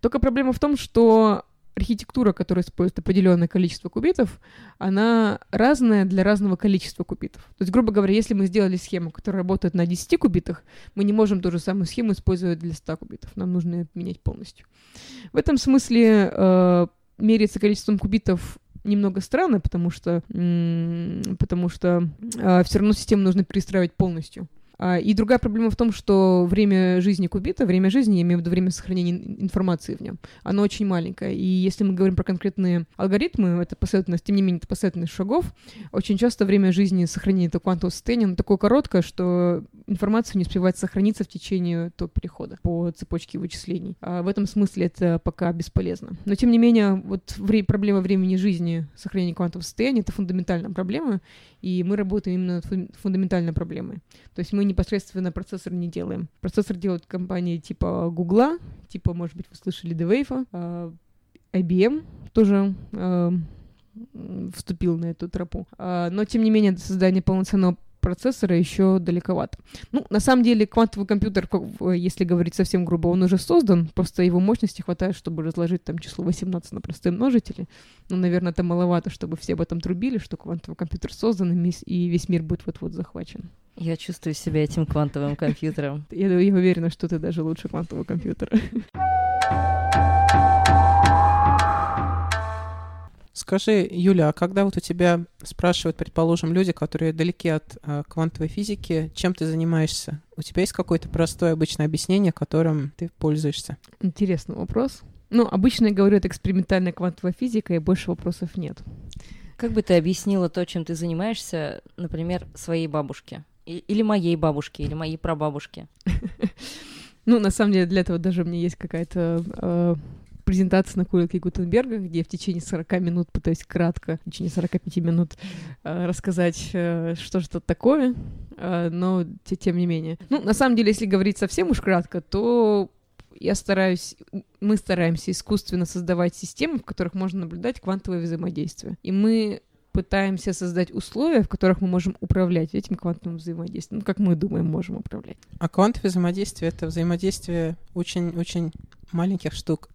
S4: Только проблема в том, что архитектура, которая использует определенное количество кубитов, она разная для разного количества кубитов. То есть, грубо говоря, если мы сделали схему, которая работает на 10 кубитах, мы не можем ту же самую схему использовать для 100 кубитов. Нам нужно ее менять полностью. В этом смысле э, меряется количеством кубитов немного странно, потому что, потому что э, все равно систему нужно перестраивать полностью. А, и другая проблема в том, что время жизни кубита, время жизни, я имею в виду время сохранения информации в нем, оно очень маленькое. И если мы говорим про конкретные алгоритмы, это последовательность, тем не менее, это последовательность шагов, очень часто время жизни сохранения этого квантового состояния такое короткое, что информация не успевает сохраниться в течение того перехода по цепочке вычислений. А в этом смысле это пока бесполезно. Но тем не менее, вот вре- проблема времени жизни сохранения квантового состояния это фундаментальная проблема, и мы работаем именно над фундаментальной проблемой. То есть мы непосредственно процессор не делаем. Процессор делают компании типа Гугла, типа, может быть, вы слышали D-Wave, а, IBM тоже а, вступил на эту тропу. А, но, тем не менее, до создания полноценного процессора еще далековато. Ну, на самом деле, квантовый компьютер, если говорить совсем грубо, он уже создан, просто его мощности хватает, чтобы разложить там число 18 на простые множители. Ну, наверное, это маловато, чтобы все об этом трубили, что квантовый компьютер создан, и весь мир будет вот-вот захвачен.
S3: Я чувствую себя этим квантовым компьютером.
S4: Я, я уверена, что ты даже лучше квантового компьютера.
S2: Скажи, Юля, а когда вот у тебя спрашивают, предположим, люди, которые далеки от э, квантовой физики, чем ты занимаешься? У тебя есть какое-то простое обычное объяснение, которым ты пользуешься?
S4: Интересный вопрос. Ну, обычно я говорю, это экспериментальная квантовая физика, и больше вопросов нет.
S3: Как бы ты объяснила то, чем ты занимаешься, например, своей бабушке? Или моей бабушке, или моей прабабушке?
S4: Ну, на самом деле, для этого даже у меня есть какая-то презентация на курилке Гутенберга, где в течение 40 минут пытаюсь кратко, в течение 45 минут э, рассказать, э, что же это такое, э, но тем не менее. Ну, на самом деле, если говорить совсем уж кратко, то я стараюсь, мы стараемся искусственно создавать системы, в которых можно наблюдать квантовое взаимодействие. И мы пытаемся создать условия, в которых мы можем управлять этим квантовым взаимодействием, ну, как мы думаем, можем управлять.
S2: А квантовое взаимодействие — это взаимодействие очень-очень маленьких штук.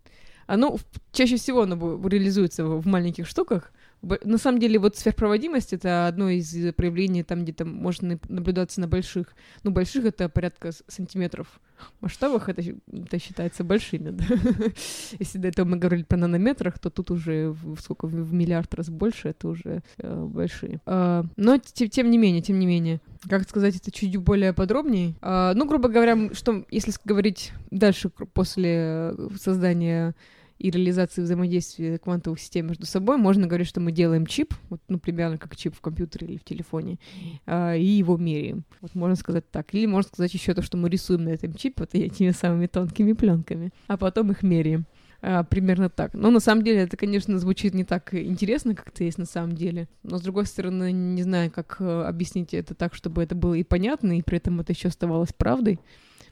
S4: Оно чаще всего оно реализуется в маленьких штуках. На самом деле, вот сверхпроводимость — это одно из проявлений, там, где то можно наблюдаться на больших. Ну, больших — это порядка сантиметров. В масштабах это, это считается большими, да? Если до этого мы говорили про нанометрах, то тут уже в, сколько, в миллиард раз больше, это уже э, большие. Э, но тем, тем не менее, тем не менее, как сказать это чуть более подробнее? Э, ну, грубо говоря, что если говорить дальше после создания и реализации взаимодействия квантовых систем между собой, можно говорить, что мы делаем чип, вот, ну, примерно как чип в компьютере или в телефоне, э, и его меряем. Вот можно сказать так. Или можно сказать еще то, что мы рисуем на этом чипе вот этими самыми тонкими пленками, а потом их меряем. А, примерно так. Но на самом деле это, конечно, звучит не так интересно, как это есть на самом деле. Но с другой стороны, не знаю, как э, объяснить это так, чтобы это было и понятно, и при этом это еще оставалось правдой.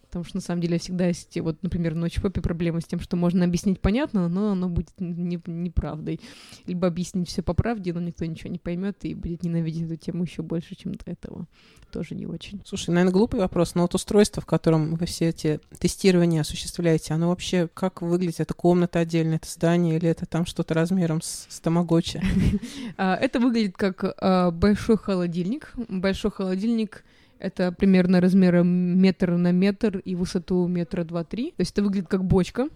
S4: Потому что на самом деле всегда есть, вот, например, на ночпопе проблема с тем, что можно объяснить понятно, но оно будет не, неправдой. Либо объяснить все по правде, но никто ничего не поймет и будет ненавидеть эту тему еще больше, чем до этого. Тоже не очень.
S2: Слушай, наверное, глупый вопрос, но вот устройство, в котором вы все эти тестирования осуществляете, оно вообще как выглядит? Это комната отдельно, это здание или это там что-то размером с, с тамагочи?
S4: А, это выглядит как а, большой холодильник. Большой холодильник — это примерно размером метр на метр и высоту метра два-три. То есть это выглядит как бочка,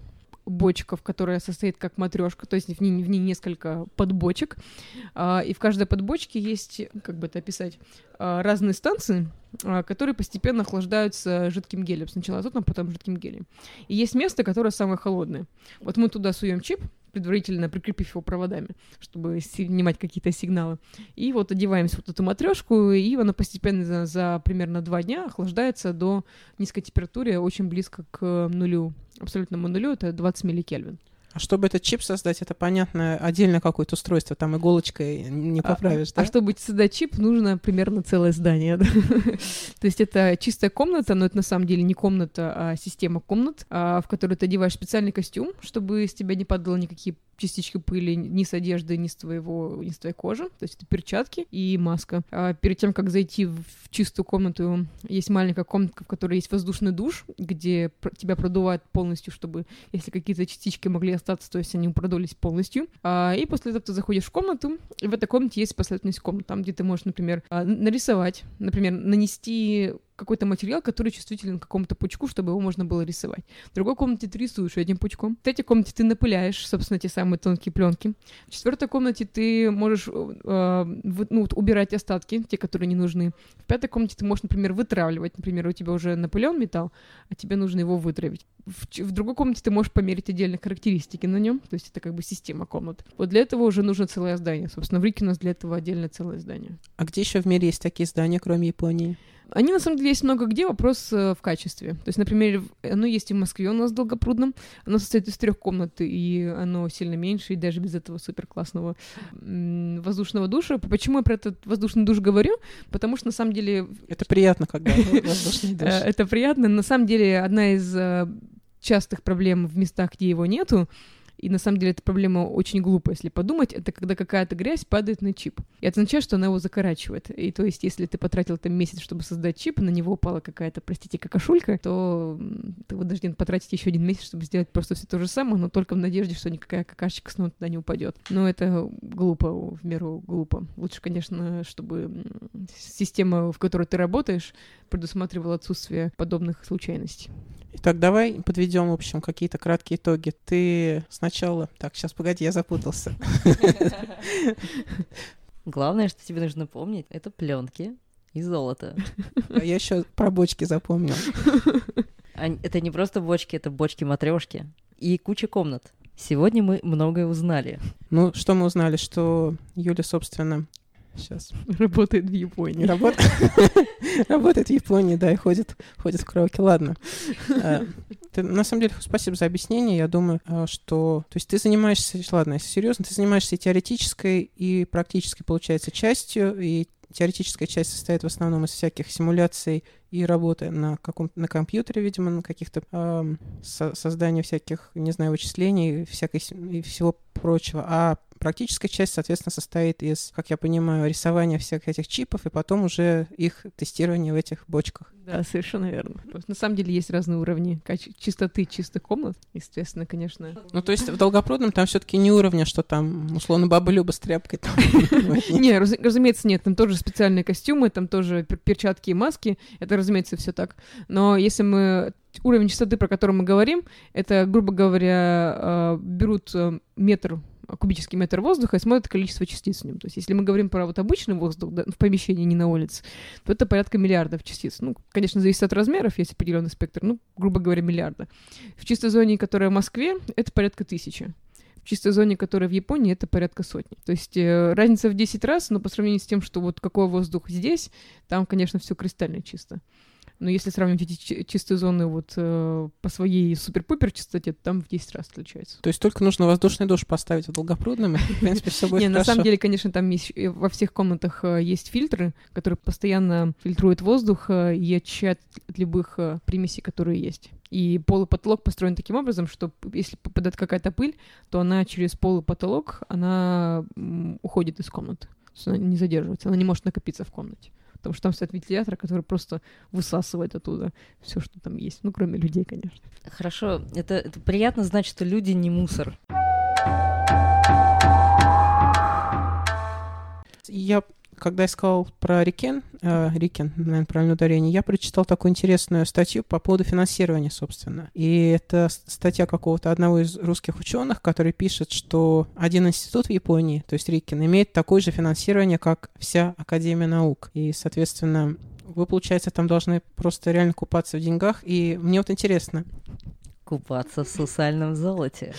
S4: бочка, в которой состоит как матрешка, то есть в ней, в ней несколько подбочек, а, и в каждой подбочке есть, как бы это описать, а, разные станции, а, которые постепенно охлаждаются жидким гелем. Сначала азотом, потом жидким гелем. И есть место, которое самое холодное. Вот мы туда суем чип, предварительно прикрепив его проводами, чтобы снимать какие-то сигналы. И вот одеваемся вот эту матрешку, и она постепенно за, за примерно два дня охлаждается до низкой температуры, очень близко к нулю, абсолютному нулю, это 20 милликельвин.
S2: А чтобы этот чип создать, это понятно, отдельно какое-то устройство, там иголочкой не а, поправишь,
S4: а,
S2: да?
S4: А чтобы создать чип, нужно примерно целое здание. Да? То есть это чистая комната, но это на самом деле не комната, а система комнат, а, в которую ты одеваешь специальный костюм, чтобы с тебя не падало никакие частички пыли ни с одежды, ни с твоего, ни с твоей кожи. То есть это перчатки и маска. А перед тем, как зайти в чистую комнату, есть маленькая комнатка, в которой есть воздушный душ, где тебя продувают полностью, чтобы, если какие-то частички могли остаться, то есть они продулись полностью. А, и после этого ты заходишь в комнату, и в этой комнате есть последовательность комнат, там, где ты можешь, например, а, нарисовать, например, нанести какой-то материал, который чувствителен к какому-то пучку, чтобы его можно было рисовать. В другой комнате ты рисуешь этим пучком. В третьей комнате ты напыляешь, собственно, те самые тонкие пленки. В четвертой комнате ты можешь э, ну, убирать остатки, те, которые не нужны. В пятой комнате ты можешь, например, вытравливать. Например, у тебя уже напылен металл, а тебе нужно его вытравить. В, в другой комнате ты можешь померить отдельно характеристики на нем, то есть это как бы система комнат. Вот для этого уже нужно целое здание. Собственно, в Рике у нас для этого отдельно целое здание.
S2: А где еще в мире есть такие здания, кроме Японии?
S4: Они, на самом деле, есть много где, вопрос э, в качестве. То есть, например, оно есть и в Москве у нас в Долгопрудном, оно состоит из трех комнат, и оно сильно меньше, и даже без этого супер классного воздушного душа. Почему я про этот воздушный душ говорю? Потому что, на самом деле...
S2: Это приятно, когда воздушный душ. Э,
S4: это приятно. На самом деле, одна из э, частых проблем в местах, где его нету, и на самом деле эта проблема очень глупая, если подумать. Это когда какая-то грязь падает на чип. И это означает, что она его закорачивает. И то есть, если ты потратил там месяц, чтобы создать чип, на него упала какая-то, простите, какашулька, то ты вынужден потратить еще один месяц, чтобы сделать просто все то же самое, но только в надежде, что никакая какашечка снова туда не упадет. Но это глупо, в меру глупо. Лучше, конечно, чтобы система, в которой ты работаешь, предусматривала отсутствие подобных случайностей.
S2: Итак, давай подведем, в общем, какие-то краткие итоги. Ты сначала... Так, сейчас, погоди, я запутался.
S3: Главное, что тебе нужно помнить, это пленки и золото.
S2: А я еще про бочки запомнил.
S3: Это не просто бочки, это бочки-матрешки и куча комнат. Сегодня мы многое узнали.
S2: Ну, что мы узнали? Что Юля, собственно, Сейчас.
S4: Работает в Японии.
S2: Работ... Работает в Японии, да, и ходит, ходит в караоке. Ладно. Ты, на самом деле, спасибо за объяснение. Я думаю, а, что... То есть ты занимаешься... Ладно, если серьезно, ты занимаешься теоретической, и практической, получается, частью, и теоретическая часть состоит в основном из всяких симуляций и работы на каком на компьютере, видимо, на каких-то э, со создании всяких, не знаю, вычислений всякой и всего прочего. А Практическая часть, соответственно, состоит из, как я понимаю, рисования всех этих чипов и потом уже их тестирования в этих бочках.
S4: Да, совершенно верно. На самом деле есть разные уровни чистоты чистых комнат, естественно, конечно.
S2: Ну, то есть в Долгопрудном там все таки не уровня, что там, условно, баба Люба с тряпкой.
S4: Не, разумеется, нет, там тоже специальные костюмы, там тоже перчатки и маски, это, разумеется, все так. Но если мы уровень чистоты, про который мы говорим, это, грубо говоря, а, берут э, метр кубический метр воздуха и смотрят количество частиц в нем. То есть если мы говорим про вот обычный воздух да, в помещении, не на улице, то это порядка миллиардов частиц. Ну, конечно, зависит от размеров, есть определенный спектр, ну, грубо говоря, миллиарда. В чистой зоне, которая в Москве, это порядка тысячи. В чистой зоне, которая в Японии, это порядка сотни. То есть э, разница в 10 раз, но по сравнению с тем, что вот какой воздух здесь, там, конечно, все кристально чисто. Но если сравнивать эти чистые зоны вот э, по своей супер-пупер частоте, то там в 10 раз отличается.
S2: То есть только нужно воздушный душ поставить в Долгопрудном, и, в принципе, все будет
S4: Не, на самом деле, конечно, там во всех комнатах э, есть фильтры, которые постоянно фильтруют воздух э, и очищают от любых примесей, которые есть. И пол и потолок построен таким образом, что если попадает какая-то пыль, то она через пол и потолок, она уходит из комнаты. То есть она не задерживается, она не может накопиться в комнате. Потому что там стоит вентилятор, который просто высасывает оттуда все, что там есть. Ну, кроме людей, конечно.
S3: Хорошо, это, это приятно знать, что люди не мусор.
S2: Я, когда искал про Рикен, э, Рикен, наверное, правильное ударение, я прочитал такую интересную статью по поводу финансирования, собственно. И это статья какого-то одного из русских ученых, который пишет, что один институт в Японии, то есть Рикен, имеет такое же финансирование, как вся Академия наук. И, соответственно, вы, получается, там должны просто реально купаться в деньгах. И мне вот интересно,
S3: Купаться в сусальном золоте.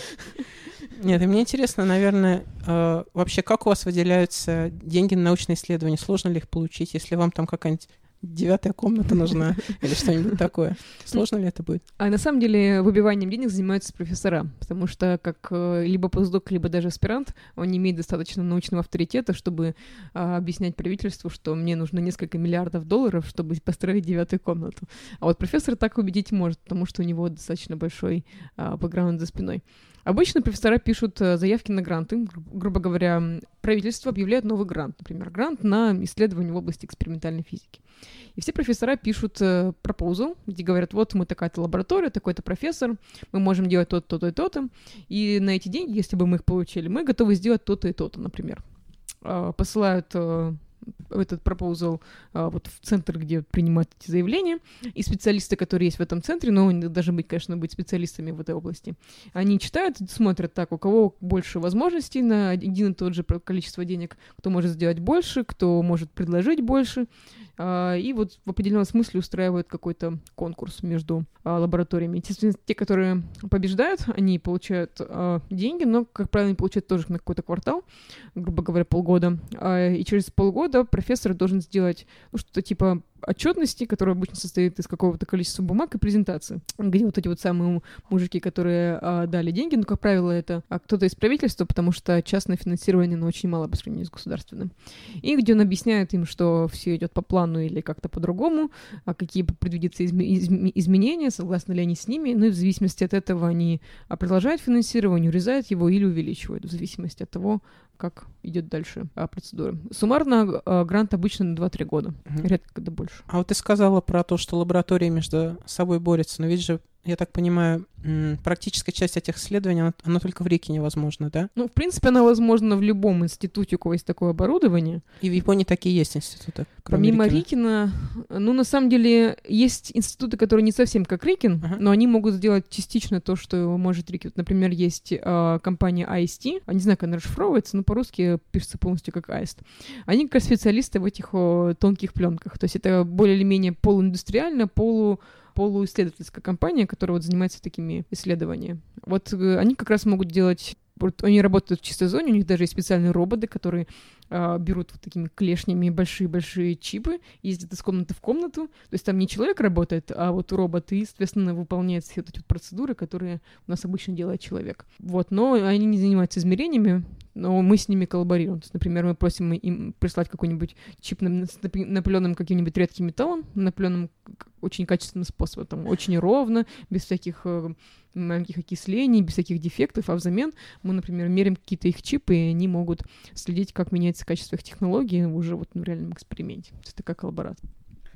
S2: Нет, и мне интересно, наверное, э, вообще, как у вас выделяются деньги на научные исследования? Сложно ли их получить, если вам там какая-нибудь девятая комната нужна или что-нибудь такое? Сложно ли это будет?
S4: А на самом деле выбиванием денег занимаются профессора, потому что как э, либо постдок, либо даже аспирант, он не имеет достаточно научного авторитета, чтобы а, объяснять правительству, что мне нужно несколько миллиардов долларов, чтобы построить девятую комнату. А вот профессор так убедить может, потому что у него достаточно большой а, бэкграунд за спиной. Обычно профессора пишут э, заявки на гранты. Гру- Грубо говоря, правительство объявляет новый грант, например, грант на исследование в области экспериментальной физики. И все профессора пишут э, пропозал, где говорят, вот мы такая-то лаборатория, такой-то профессор, мы можем делать то-то, то-то и то-то, и на эти деньги, если бы мы их получили, мы готовы сделать то-то и то-то, например. А, Посылают э, этот пропозал а, вот в центр, где принимают эти заявления, и специалисты, которые есть в этом центре, но они должны быть, конечно, быть специалистами в этой области, они читают, смотрят так, у кого больше возможностей на один и тот же количество денег, кто может сделать больше, кто может предложить больше, а, и вот в определенном смысле устраивают какой-то конкурс между а, лабораториями. Естественно, те, которые побеждают, они получают деньги, но, как правило, они получают тоже на какой-то квартал, грубо говоря, полгода. И через полгода профессор должен сделать ну, что-то типа отчетности, которая обычно состоит из какого-то количества бумаг и презентации, где вот эти вот самые мужики, которые а, дали деньги, ну, как правило, это а, кто-то из правительства, потому что частное финансирование, оно очень мало по сравнению с государственным. И где он объясняет им, что все идет по плану или как-то по-другому, а какие предвидятся изме- изме- изменения, согласны ли они с ними, ну и в зависимости от этого они а, продолжают финансирование, урезают его или увеличивают, в зависимости от того, как идет дальше а, процедура. Суммарно а, грант обычно на 2-3 года,
S2: Мгм.
S4: редко когда больше.
S2: А вот ты сказала про то, что лаборатории между собой борются, но ведь же, я так понимаю, практическая часть этих исследований, она, она только в Рике невозможна, да?
S4: Ну, в принципе, она возможна в любом институте, у кого есть такое оборудование.
S2: И в Японии такие есть институты,
S4: Помимо
S2: Рикина.
S4: Рикина, ну, на самом деле, есть институты, которые не совсем как Рикин,
S2: Ага.
S4: но они могут сделать частично то, что может Рикин. Вот, например, есть а, компания IST, не знаю, как она расшифровывается, но по-русски пишется полностью как AIST. Они как специалисты в этих о, тонких пленках. То есть это более или менее полуиндустриально, полу полуисследовательская компания, которая вот занимается такими исследованиями. Вот э, они как раз могут делать они работают в чистой зоне, у них даже есть специальные роботы, которые а, берут вот такими клешнями большие-большие чипы, ездят из комнаты в комнату. То есть там не человек работает, а вот робот, и, соответственно, выполняет все вот эти вот процедуры, которые у нас обычно делает человек. Вот, но они не занимаются измерениями, но мы с ними коллаборируем. То есть, например, мы просим им прислать какой-нибудь чип напыленным каким-нибудь редким металлом, напыленным очень качественным способом, там, очень ровно, без всяких э, маленьких окислений, без всяких дефектов, а взамен мы, например, меряем какие-то их чипы, и они могут следить, как меняется качество их технологий уже вот в реальном эксперименте. То есть такая коллаборация.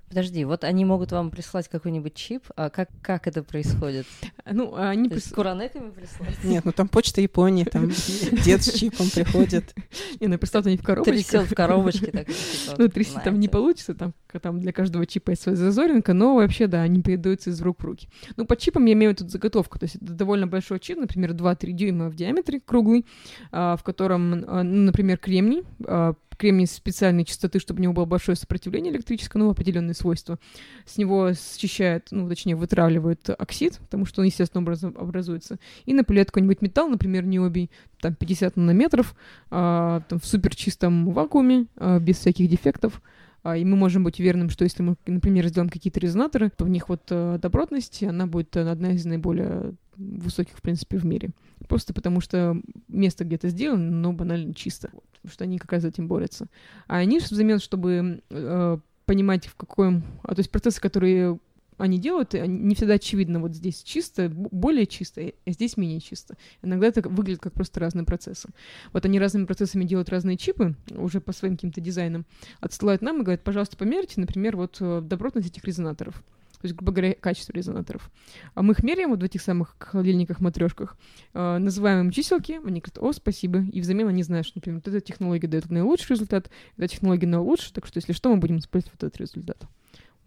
S3: Подожди, вот они могут вам прислать какой-нибудь чип, а как, как это происходит?
S4: Ну, они
S3: То есть с
S4: прис-
S3: куранетами прислать?
S2: Нет, ну там почта Японии, там дед с чипом приходит.
S4: Не, ну, представь, они в коробочках.
S3: Трясет в коробочке так, типа,
S4: Ну, трясти там не получится, там там для каждого чипа есть своя зазоринка, но вообще, да, они передаются из рук в руки. Ну, под чипом я имею тут заготовку, то есть это довольно большой чип, например, 2-3 дюйма в диаметре, круглый, а, в котором, а, ну, например, кремний, а, кремний специальной частоты, чтобы у него было большое сопротивление электрическое, ну, определенные свойства. С него счищают, ну, точнее, вытравливают оксид, потому что он, естественно, образуется. И напылят какой-нибудь металл, например, необий, там 50 нанометров, а, там в супер чистом вакууме, а, без всяких дефектов. А, и мы можем быть уверенным, что если мы, например, сделаем какие-то резонаторы, то в них вот э, добротность, она будет э, одна из наиболее высоких, в принципе, в мире. Просто потому что место где-то сделано, но банально чисто. Потому что они как раз за этим борются. А они взамен, чтобы э, понимать, в каком... А, то есть процессы, которые они делают, не всегда очевидно, вот здесь чисто, более чисто, а здесь менее чисто. Иногда это выглядит как просто разные процессы. Вот они разными процессами делают разные чипы, уже по своим каким-то дизайнам, отсылают нам и говорят, пожалуйста, померьте, например, вот э, добротность этих резонаторов. То есть, грубо говоря, качество резонаторов. А мы их меряем вот в этих самых холодильниках-матрешках, э, называем им чиселки, они говорят, о, спасибо, и взамен они знают, что, например, вот эта технология дает наилучший результат, эта технология наилучшая, так что, если что, мы будем использовать вот этот результат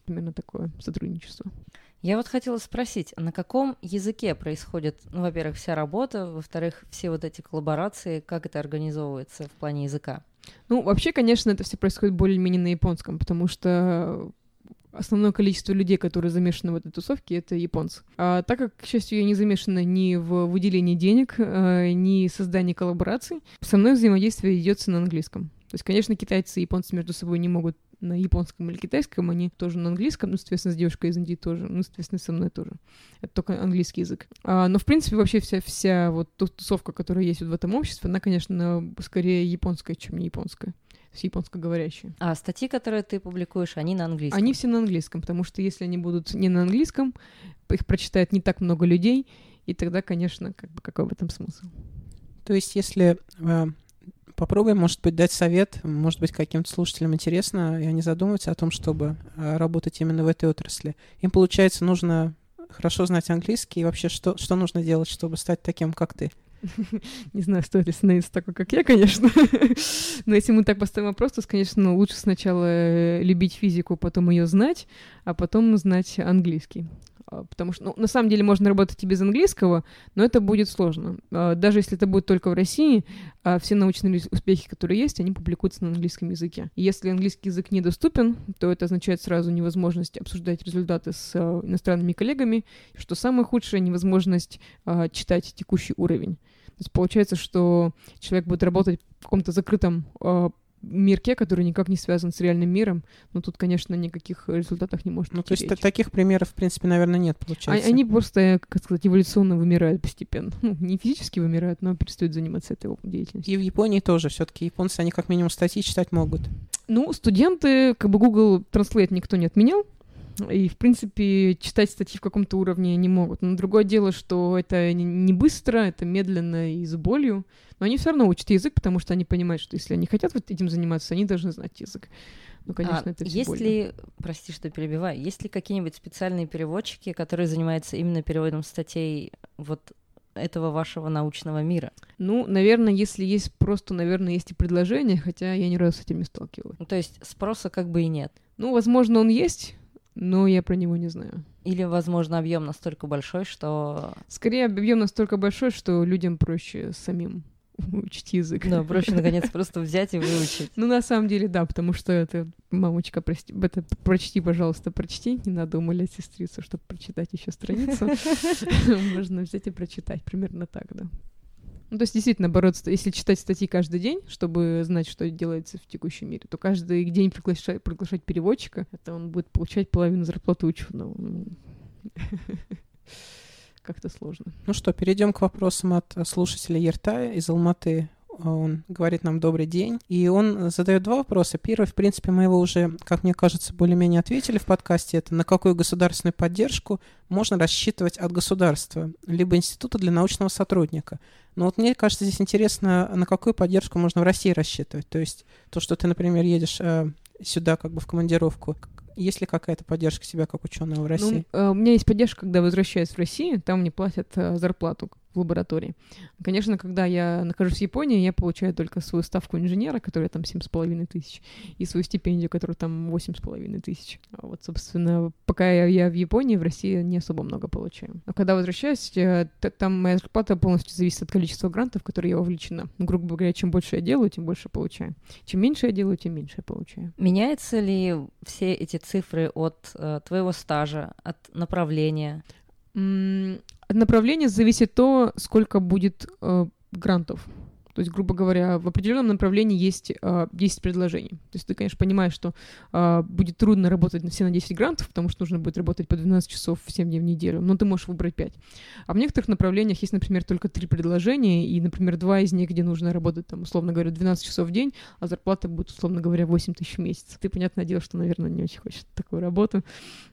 S4: примерно такое сотрудничество.
S3: Я вот хотела спросить, на каком языке происходит, ну, во-первых, вся работа, во-вторых, все вот эти коллаборации, как это организовывается в плане языка?
S4: Ну, вообще, конечно, это все происходит более-менее на японском, потому что основное количество людей, которые замешаны в этой тусовке, это японцы. А так как, к счастью, я не замешана ни в выделении денег, э, ни в создании коллабораций, со мной взаимодействие идется на английском. То есть, конечно, китайцы и японцы между собой не могут на японском или китайском, они тоже на английском, ну, соответственно, с девушкой из Индии тоже, ну, соответственно, со мной тоже. Это только английский язык. А, но, в принципе, вообще вся, вся вот тусовка, которая есть вот в этом обществе, она, конечно, скорее японская, чем не японская все японскоговорящие.
S3: А статьи, которые ты публикуешь, они на английском?
S4: Они все на английском, потому что если они будут не на английском, их прочитает не так много людей, и тогда, конечно, как бы какой в этом смысл?
S2: То есть, если э, Попробуем, может быть, дать совет, может быть, каким-то слушателям интересно, и они задумываются о том, чтобы э, работать именно в этой отрасли. Им, получается, нужно хорошо знать английский, и вообще, что, что нужно делать, чтобы стать таким, как ты?
S4: Не знаю, стоит ли становиться такой, как я, конечно. Но если мы так поставим вопрос, то, конечно, лучше сначала э, любить физику, потом ее знать, а потом знать английский. А, потому что, ну, на самом деле можно работать и без английского, но это будет сложно. А, даже если это будет только в России, а, все научные успехи, которые есть, они публикуются на английском языке. Если английский язык недоступен, то это означает сразу невозможность обсуждать результаты с иностранными коллегами, что самое худшее — невозможность читать текущий уровень. То есть получается, что человек будет работать в каком-то закрытом мирке, который никак не связан с реальным миром, но тут, конечно, никаких результатов не может
S2: Ну, то есть таких примеров, в принципе, наверное, нет,
S4: а,
S2: получается.
S4: Они просто, как сказать, эволюционно вымирают постепенно. Ну, не физически вымирают, но перестают заниматься этой деятельностью.
S2: И в Японии тоже все-таки японцы, они как минимум статьи читать могут.
S4: Ну, студенты, как бы Google Translate никто не отменял, и, в принципе, читать статьи в каком-то уровне не могут. Но другое дело, что это не быстро, это медленно и с болью. Но они все равно учат язык, потому что они понимают, что если они хотят вот этим заниматься, они должны знать язык. Ну, конечно,
S3: а
S4: это
S3: есть
S4: больно.
S3: ли, прости, что перебиваю, есть ли какие-нибудь специальные переводчики, которые занимаются именно переводом статей вот этого вашего научного мира?
S4: Ну, наверное, если есть просто, наверное, есть и предложение, хотя я ни разу с этим не сталкивалась.
S3: Ну, то есть спроса как бы и нет.
S4: Ну, возможно, он есть, но я про него не знаю.
S3: Или, возможно, объем настолько большой, что...
S4: Скорее, объем настолько большой, что людям проще самим учить язык.
S3: Да, проще, наконец, просто взять и выучить.
S4: Ну, на самом деле, да, потому что это, мамочка, прости, это прочти, пожалуйста, прочти. Не надо умолять сестрицу, чтобы прочитать еще страницу. Можно взять и прочитать, примерно так, да. Ну, то есть, действительно, бороться, если читать статьи каждый день, чтобы знать, что делается в текущем мире, то каждый день приглашать, приглашать переводчика, это он будет получать половину зарплаты ученого. Ну, как-то сложно.
S2: Ну что, перейдем к вопросам от слушателя Ертая из Алматы. Он говорит нам добрый день. И он задает два вопроса. Первый, в принципе, мы его уже, как мне кажется, более-менее ответили в подкасте. Это на какую государственную поддержку можно рассчитывать от государства, либо института для научного сотрудника. Но вот мне кажется, здесь интересно, на какую поддержку можно в России рассчитывать. То есть то, что ты, например, едешь э, сюда как бы в командировку, есть ли какая-то поддержка себя как ученого в России?
S4: Ну, у меня есть поддержка, когда возвращаюсь в Россию, там мне платят э, зарплату в лаборатории. Конечно, когда я нахожусь в Японии, я получаю только свою ставку инженера, которая там 7,5 тысяч, и свою стипендию, которая там 8,5 тысяч. А вот, собственно, пока я, я в Японии, в России не особо много получаю. Но когда возвращаюсь, э, там моя зарплата полностью зависит от количества грантов, в которые я вовлечена. Ну, грубо говоря, чем больше я делаю, тем больше получаю. Чем меньше я делаю, тем меньше я получаю.
S3: Меняются ли все эти цифры от э, твоего стажа, от направления?
S4: От направления зависит то, сколько будет э, грантов. То есть, грубо говоря, в определенном направлении есть э, 10 предложений. То есть ты, конечно, понимаешь, что э, будет трудно работать все на 10 грантов, потому что нужно будет работать по 12 часов 7 дней в неделю, но ты можешь выбрать 5. А в некоторых направлениях есть, например, только 3 предложения, и, например, два из них, где нужно работать, там, условно говоря, 12 часов в день, а зарплата будет, условно говоря, 8 тысяч в месяц. Ты, понятное дело, что, наверное, не очень хочешь такую работу.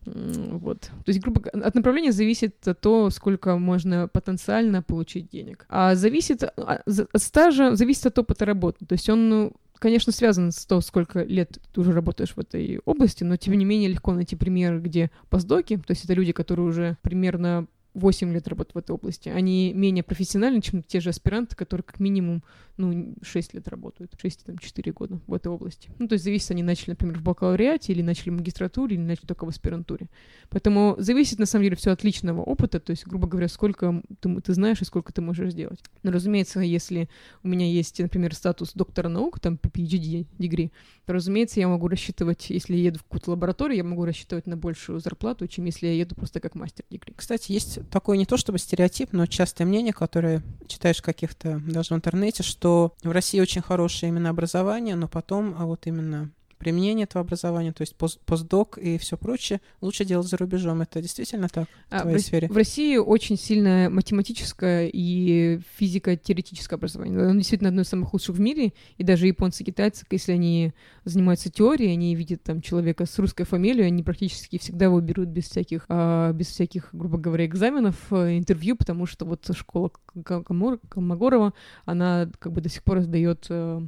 S4: Вот. То есть, грубо говоря, от направления зависит то, сколько можно потенциально получить денег. А зависит а, от стажа, зависит от опыта работы. То есть он ну, конечно, связан с то, сколько лет ты уже работаешь в этой области, но тем не менее легко найти пример, где постдоки, то есть это люди, которые уже примерно 8 лет работают в этой области, они менее профессиональны, чем те же аспиранты, которые как минимум ну, 6 лет работают, 6-4 года в этой области. Ну, то есть зависит, они начали, например, в бакалавриате, или начали в магистратуре, или начали только в аспирантуре. Поэтому зависит, на самом деле, все от личного опыта, то есть, грубо говоря, сколько ты, ты знаешь и сколько ты можешь сделать. Но, разумеется, если у меня есть, например, статус доктора наук, там, PhD, degree, то, разумеется, я могу рассчитывать, если я еду в какую-то лабораторию, я могу рассчитывать на большую зарплату, чем если я еду просто как мастер дегри.
S2: Кстати, есть такое не то чтобы стереотип, но частое мнение, которое читаешь каких-то даже в интернете, что в России очень хорошее именно образование, но потом а вот именно применение этого образования, то есть пост постдок и все прочее, лучше делать за рубежом. Это действительно так в а, твоей
S4: в,
S2: сфере?
S4: В России очень сильное математическое и физико-теоретическое образование. Оно действительно одно из самых лучших в мире, и даже японцы, китайцы, если они занимаются теорией, они видят там человека с русской фамилией, они практически всегда его берут без всяких, а, без всяких, грубо говоря, экзаменов, э, интервью, потому что вот школа Колмогорова, она как бы до сих пор сдает э,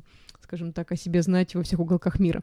S4: скажем так, о себе знать во всех уголках мира.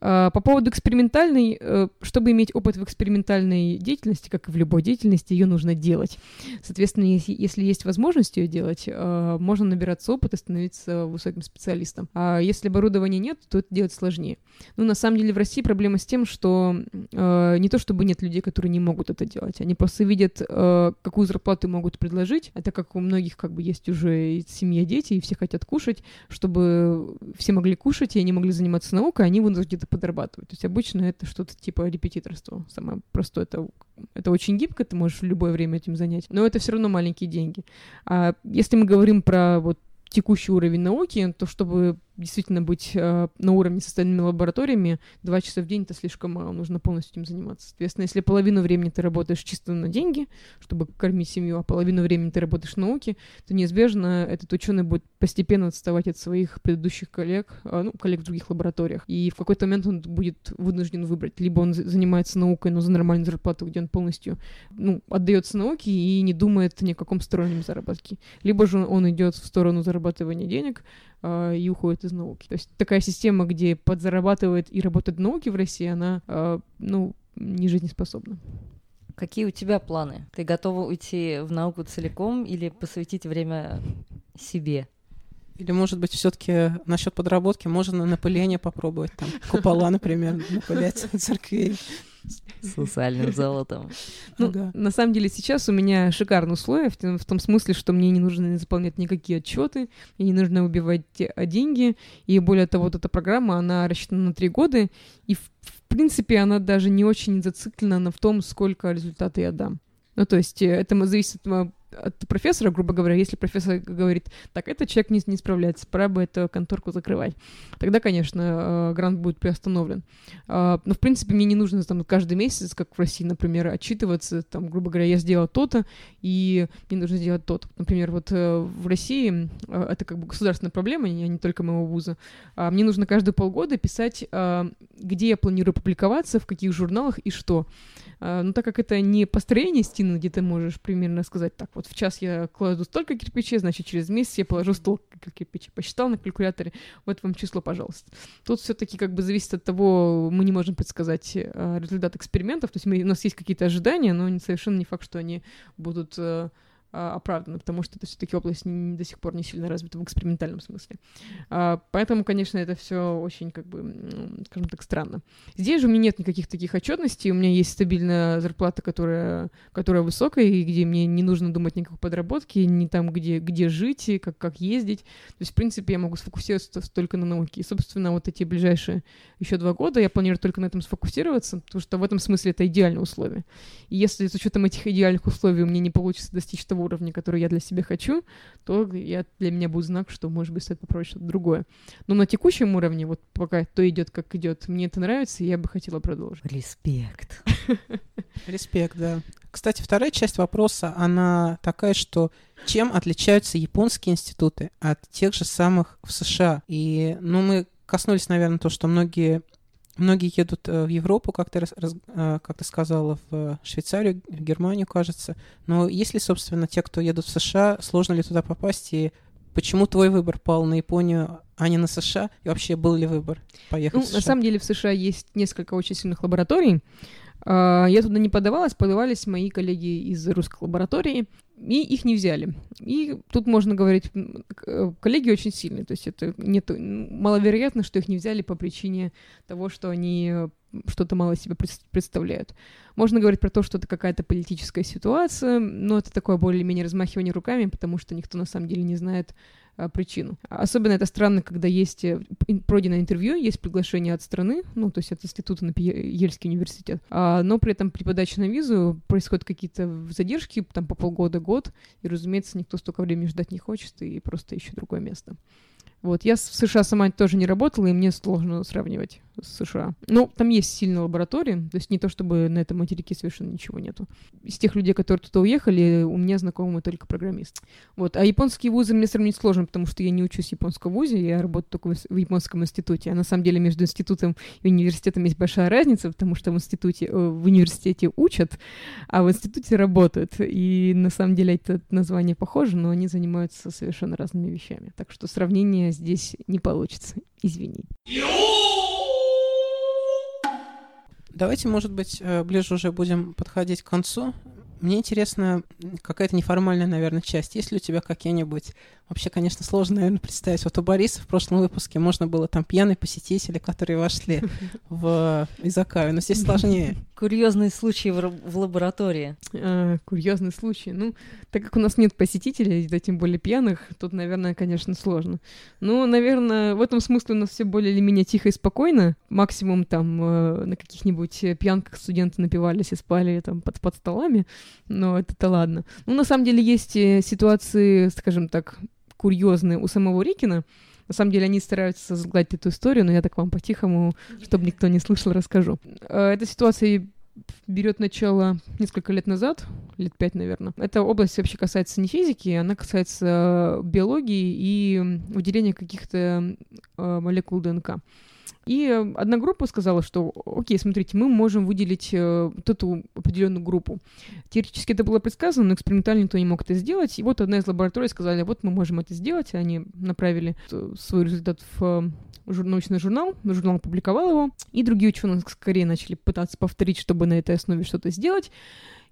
S4: А, по поводу экспериментальной, э, чтобы иметь опыт в экспериментальной деятельности, как и в любой деятельности, ее нужно делать. Соответственно, если, если есть возможность ее делать, э, можно набираться опыт и становиться высоким специалистом. А если оборудования нет, то это делать сложнее. Ну, на самом деле в России проблема с тем, что э, не то чтобы нет людей, которые не могут это делать, они просто видят, какую зарплату могут предложить, а так как у многих как бы есть уже семья, дети, и все хотят кушать, чтобы все могли кушать, и они могли заниматься наукой, они вынуждены где-то подрабатывать. То есть обычно это что-то типа репетиторства. Самое простое это, это очень гибко, ты можешь в любое время этим занять, но это все равно маленькие деньги. А если мы говорим про вот текущий уровень науки, то чтобы действительно быть э, на уровне с остальными лабораториями, два часа в день это слишком мало, нужно полностью этим заниматься. Соответственно, если половину времени ты работаешь чисто на деньги, чтобы кормить семью, а половину времени ты работаешь в науке, то неизбежно этот ученый будет постепенно отставать от своих предыдущих коллег, э, ну, коллег в других лабораториях. И в какой-то момент он будет вынужден выбрать. Либо он занимается наукой, но за нормальную зарплату, где он полностью ну, отдается науке и не думает ни о каком стороннем заработке. Либо же он идет в сторону зарабатывания денег, э, и уходит из науки. То есть такая система, где подзарабатывает и работает в науке в России, она, э, ну, не жизнеспособна.
S3: Какие у тебя планы? Ты готова уйти в науку целиком или посвятить время себе?
S2: Или, может быть, все-таки насчет подработки можно напыление попробовать, там, купола, например, напылять церквей.
S3: С сусальным золотом.
S4: Ну, ага. на самом деле, сейчас у меня шикарные условия, в, в том смысле, что мне не нужно заполнять никакие отчеты, мне не нужно убивать деньги, и более того, вот эта программа, она рассчитана на три года, и, в, в принципе, она даже не очень зациклена на в том, сколько результата я дам. Ну, то есть э, это зависит от от профессора, грубо говоря, если профессор говорит, так, этот человек не, не справляется, пора бы эту конторку закрывать, тогда, конечно, э, грант будет приостановлен. А, но, в принципе, мне не нужно там каждый месяц, как в России, например, отчитываться, там, грубо говоря, я сделал то-то, и мне нужно сделать то-то. Например, вот э, в России э, это как бы государственная проблема, а не только моего вуза. А мне нужно каждые полгода писать, где я планирую публиковаться, в каких журналах и что. А, но так как это не построение стены, где ты можешь примерно сказать, так, вот в час я кладу столько кирпичей, значит, через месяц я положу столько кирпичей. Посчитал на калькуляторе, вот вам число, пожалуйста. Тут все таки как бы зависит от того, мы не можем предсказать э, результат экспериментов, то есть мы, у нас есть какие-то ожидания, но совершенно не факт, что они будут э, оправдано, потому что это все-таки область не, до сих пор не сильно развита в экспериментальном смысле. А, поэтому, конечно, это все очень, как бы, скажем так, странно. Здесь же у меня нет никаких таких отчетностей, у меня есть стабильная зарплата, которая, которая высокая, и где мне не нужно думать никакой подработки, не там, где, где жить, и как, как ездить. То есть, в принципе, я могу сфокусироваться только на науке. И, собственно, вот эти ближайшие еще два года я планирую только на этом сфокусироваться, потому что в этом смысле это идеальные условия. И если с учетом этих идеальных условий у меня не получится достичь того уровня, который я для себя хочу, то я, для меня будет знак, что, может быть, стоит попробовать что-то другое. Но на текущем уровне, вот пока то идет, как идет, мне это нравится, и я бы хотела продолжить.
S3: Респект.
S2: Респект, да. Кстати, вторая часть вопроса, она такая, что чем отличаются японские институты от тех же самых в США? И, ну, мы коснулись, наверное, то, что многие Многие едут э, в Европу, как ты, раз, э, как ты сказала, в Швейцарию, в Германию, кажется. Но есть ли, собственно, те, кто едут в США, сложно ли туда попасть? И почему твой выбор пал на Японию, а не на США? И вообще был ли выбор поехать
S4: ну,
S2: в США?
S4: На самом деле в США есть несколько очень сильных лабораторий. А, я туда не подавалась, подавались мои коллеги из русской лаборатории и их не взяли. И тут можно говорить, э, коллеги очень сильные, то есть это нет, маловероятно, что их не взяли по причине того, что они э, что-то мало себе представляют. Можно говорить про то, что это какая-то политическая ситуация, но это такое более-менее размахивание руками, потому что никто на самом деле не знает, причину. Особенно это странно, когда есть э, пройденное интервью, есть приглашение от страны, ну, то есть от института на Ельский университет, а, но при этом при подаче на визу происходят какие-то задержки, там по полгода, год, и, разумеется, никто столько времени ждать не хочет, и просто ищет другое место. Вот, я в США сама тоже не работала, и мне сложно сравнивать США. Но там есть сильные лаборатории, то есть не то, чтобы на этом материке совершенно ничего нету. Из тех людей, которые туда уехали, у меня знакомые только программисты. Вот, а японские вузы мне сравнить сложно, потому что я не учусь в японском вузе, я работаю только в японском институте. А на самом деле между институтом и университетом есть большая разница, потому что в институте, э, в университете учат, а в институте работают. И на самом деле это название похоже, но они занимаются совершенно разными вещами. Так что сравнение здесь не получится. Извини.
S2: Давайте, может быть, э, ближе уже будем подходить к концу. Мне интересно, какая-то неформальная, наверное, часть. Есть ли у тебя какие-нибудь... Вообще, конечно, сложно, наверное, представить. Вот у Бориса в прошлом выпуске можно было там пьяные посетители, которые вошли в Изакаю, но здесь сложнее.
S3: Курьезные случаи в, в лаборатории.
S4: А, курьезный случай. Ну, так как у нас нет посетителей, да тем более пьяных, тут, наверное, конечно, сложно. Ну, наверное, в этом смысле у нас все более или менее тихо и спокойно. Максимум там э, на каких-нибудь пьянках студенты напивались и спали там под, под столами но это-то ладно. Ну, на самом деле, есть э, ситуации, скажем так, курьезные у самого Рикина. На самом деле, они стараются сгладить эту историю, но я так вам по-тихому, чтобы никто не слышал, расскажу. Э, эта ситуация берет начало несколько лет назад, лет пять, наверное. Эта область вообще касается не физики, она касается биологии и выделения каких-то э, молекул ДНК. И э, одна группа сказала, что, окей, смотрите, мы можем выделить э, эту определенную группу. Теоретически это было предсказано, но экспериментально никто не мог это сделать. И вот одна из лабораторий сказали, вот мы можем это сделать. И они направили свой результат в э, научный журнал, журнал опубликовал его, и другие ученые скорее начали пытаться повторить, чтобы на этой основе что-то сделать.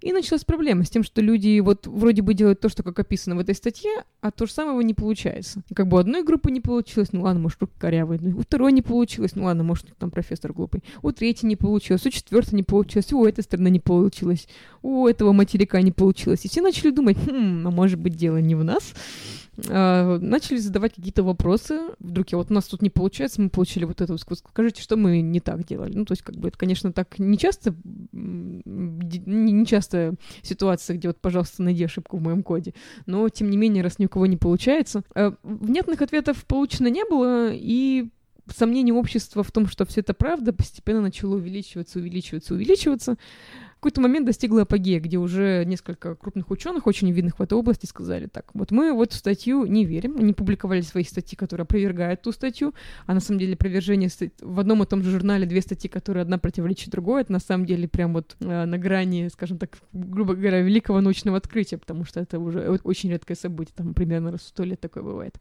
S4: И началась проблема с тем, что люди вот вроде бы делают то, что как описано в этой статье, а то же самого не получается. Как бы у одной группы не получилось, ну ладно, может, руки корявые, у второй не получилось, ну ладно, может, там профессор глупый, у третьей не получилось, у четвертой не получилось, у этой стороны не получилось, у этого материка не получилось. И все начали думать, хм, а может быть, дело не в нас, начали задавать какие-то вопросы. Вдруг я вот у нас тут не получается, мы получили вот это. Скажите, что мы не так делали? Ну, то есть, как бы это, конечно, так не часто, ситуация, где вот, пожалуйста, найди ошибку в моем коде. Но, тем не менее, раз ни у кого не получается. А, внятных ответов получено не было, и сомнение общества в том, что все это правда, постепенно начало увеличиваться, увеличиваться, увеличиваться какой-то момент достигла апогея, где уже несколько крупных ученых, очень видных в этой области, сказали так, вот мы в эту статью не верим, они публиковали свои статьи, которые опровергают ту статью, а на самом деле опровержение в одном и том же журнале две статьи, которые одна противоречит другой, это на самом деле прям вот э, на грани, скажем так, грубо говоря, великого научного открытия, потому что это уже очень редкое событие, там примерно раз в сто лет такое бывает.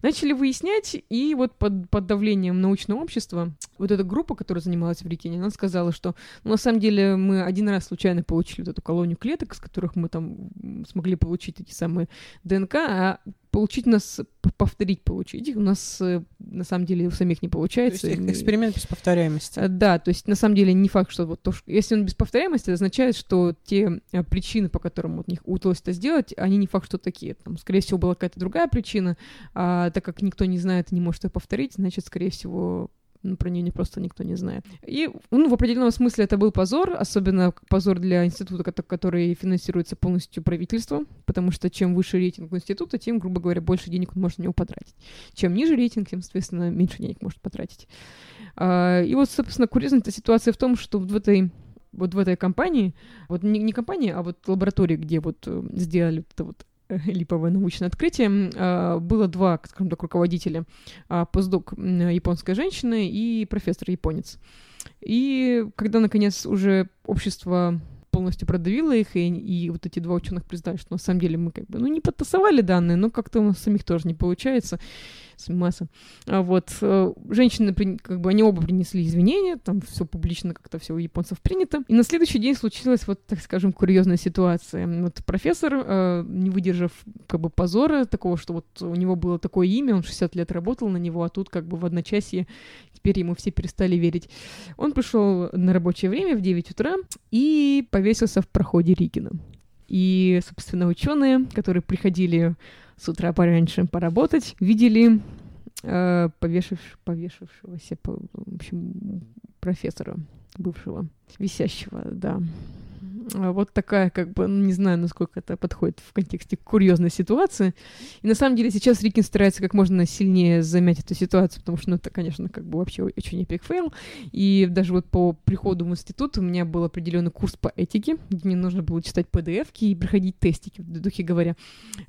S4: Начали выяснять, и вот под, под давлением научного общества вот эта группа, которая занималась в Рикине, она сказала, что ну, на самом деле мы один раз случайно получили вот эту колонию клеток, с которых мы там смогли получить эти самые ДНК, а получить нас, повторить получить их у нас э, на самом деле у самих не получается.
S2: То есть эксперимент без повторяемости.
S4: Э, да, то есть на самом деле не факт, что вот то, что... Если он без повторяемости, это означает, что те э, причины, по которым вот них удалось это сделать, они не факт, что такие. Там, скорее всего, была какая-то другая причина, а так как никто не знает и не может это повторить, значит, скорее всего, про нее не просто никто не знает. И ну, в определенном смысле это был позор, особенно позор для института, который финансируется полностью правительством, потому что чем выше рейтинг института, тем, грубо говоря, больше денег он может на него потратить. Чем ниже рейтинг, тем, соответственно, меньше денег может потратить. А, и вот, собственно, курьезная ситуация в том, что в этой вот в этой компании, вот не, не компании, а вот лаборатории, где вот э, сделали это вот липовое научное открытие. А, было два, скажем так, руководителя. А, постдок японская женщина и профессор японец. И когда, наконец, уже общество полностью продавило их, и, и вот эти два ученых признали, что на самом деле мы как бы, ну, не подтасовали данные, но как-то у нас самих тоже не получается с масса. А вот э, женщины, как бы, они оба принесли извинения, там все публично как-то все у японцев принято. И на следующий день случилась вот, так скажем, курьезная ситуация. Вот профессор, э, не выдержав как бы позора такого, что вот у него было такое имя, он 60 лет работал на него, а тут как бы в одночасье теперь ему все перестали верить. Он пришел на рабочее время в 9 утра и повесился в проходе Рикина. И, собственно, ученые, которые приходили с утра пораньше поработать, видели э, повешив, повешившегося, в общем, профессора бывшего, висящего, да, вот такая, как бы, ну, не знаю, насколько это подходит в контексте курьезной ситуации. И на самом деле сейчас Рикен старается как можно сильнее замять эту ситуацию, потому что, ну, это, конечно, как бы вообще очень epic fail. И даже вот по приходу в институт у меня был определенный курс по этике, где мне нужно было читать pdf и проходить тестики, в духе говоря.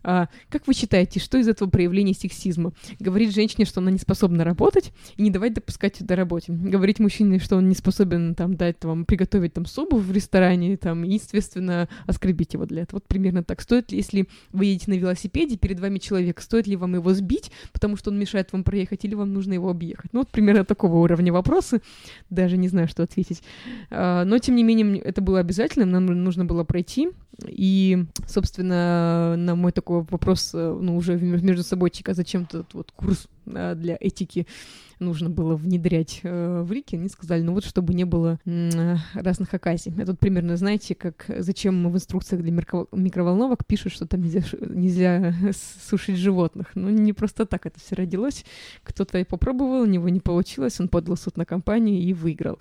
S4: А, как вы считаете, что из этого проявление сексизма? Говорить женщине, что она не способна работать, и не давать допускать ее до работы. Говорить мужчине, что он не способен там дать вам приготовить там суп в ресторане, там, и, естественно, оскорбить его для этого. Вот примерно так. Стоит ли, если вы едете на велосипеде, перед вами человек, стоит ли вам его сбить, потому что он мешает вам проехать, или вам нужно его объехать? Ну, вот примерно такого уровня вопросы. Даже не знаю, что ответить. А, но, тем не менее, это было обязательно, нам нужно было пройти. И, собственно, на мой такой вопрос, э, ну, уже между собой, а зачем этот вот курс для этики нужно было внедрять э, в Рики, они сказали, ну вот, чтобы не было э, разных оказий. Это вот примерно, знаете, как зачем в инструкциях для микроволновок пишут, что там нельзя, нельзя сушить животных. Ну, не просто так это все родилось. Кто-то попробовал, у него не получилось, он подал суд на компанию и выиграл.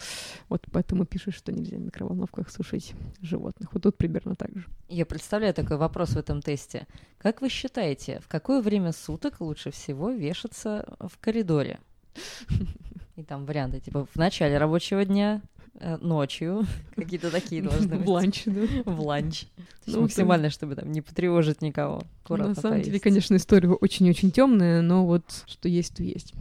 S4: Вот поэтому пишут, что нельзя в микроволновках сушить животных. Вот тут примерно так же.
S3: Я представляю такой вопрос в этом тесте. Как вы считаете, в какое время суток лучше всего вешаться в коридоре? И там варианты, типа, в начале рабочего дня, э, ночью, какие-то такие должны быть.
S4: В ланч, да?
S3: В ланч. Ну, максимально, чтобы там не потревожить никого.
S4: На самом деле, конечно, история очень-очень темная, но вот что есть, то есть.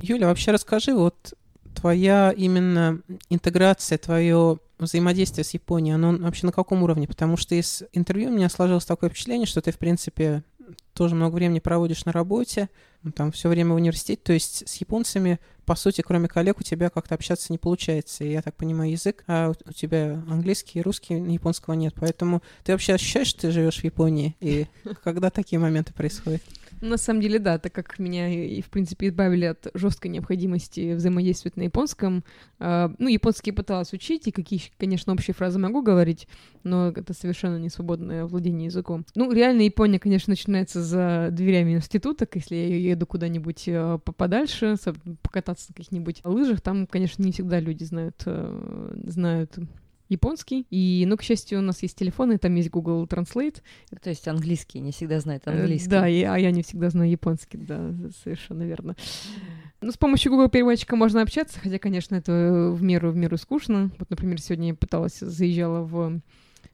S2: Юля, вообще расскажи, вот твоя именно интеграция, твое взаимодействие с Японией, оно вообще на каком уровне? Потому что из интервью у меня сложилось такое впечатление, что ты, в принципе, тоже много времени проводишь на работе, ну, там все время в университете, то есть с японцами, по сути, кроме коллег, у тебя как-то общаться не получается. Я так понимаю, язык, а у тебя английский, русский, японского нет. Поэтому ты вообще ощущаешь, что ты живешь в Японии? И когда такие моменты происходят?
S4: На самом деле, да, так как меня и, в принципе, избавили от жесткой необходимости взаимодействовать на японском. Э, ну, японский пыталась учить, и какие, конечно, общие фразы могу говорить, но это совершенно не свободное владение языком. Ну, реально, Япония, конечно, начинается за дверями института, если я еду куда-нибудь э, подальше, покататься на каких-нибудь лыжах, там, конечно, не всегда люди знают, э, знают японский. И, ну, к счастью, у нас есть телефоны, там есть Google Translate.
S3: То есть английский, не всегда знает э, английский.
S4: Да, и, а я не всегда знаю японский, да, совершенно верно. Ну, с помощью Google переводчика можно общаться, хотя, конечно, это в меру, в меру скучно. Вот, например, сегодня я пыталась, заезжала в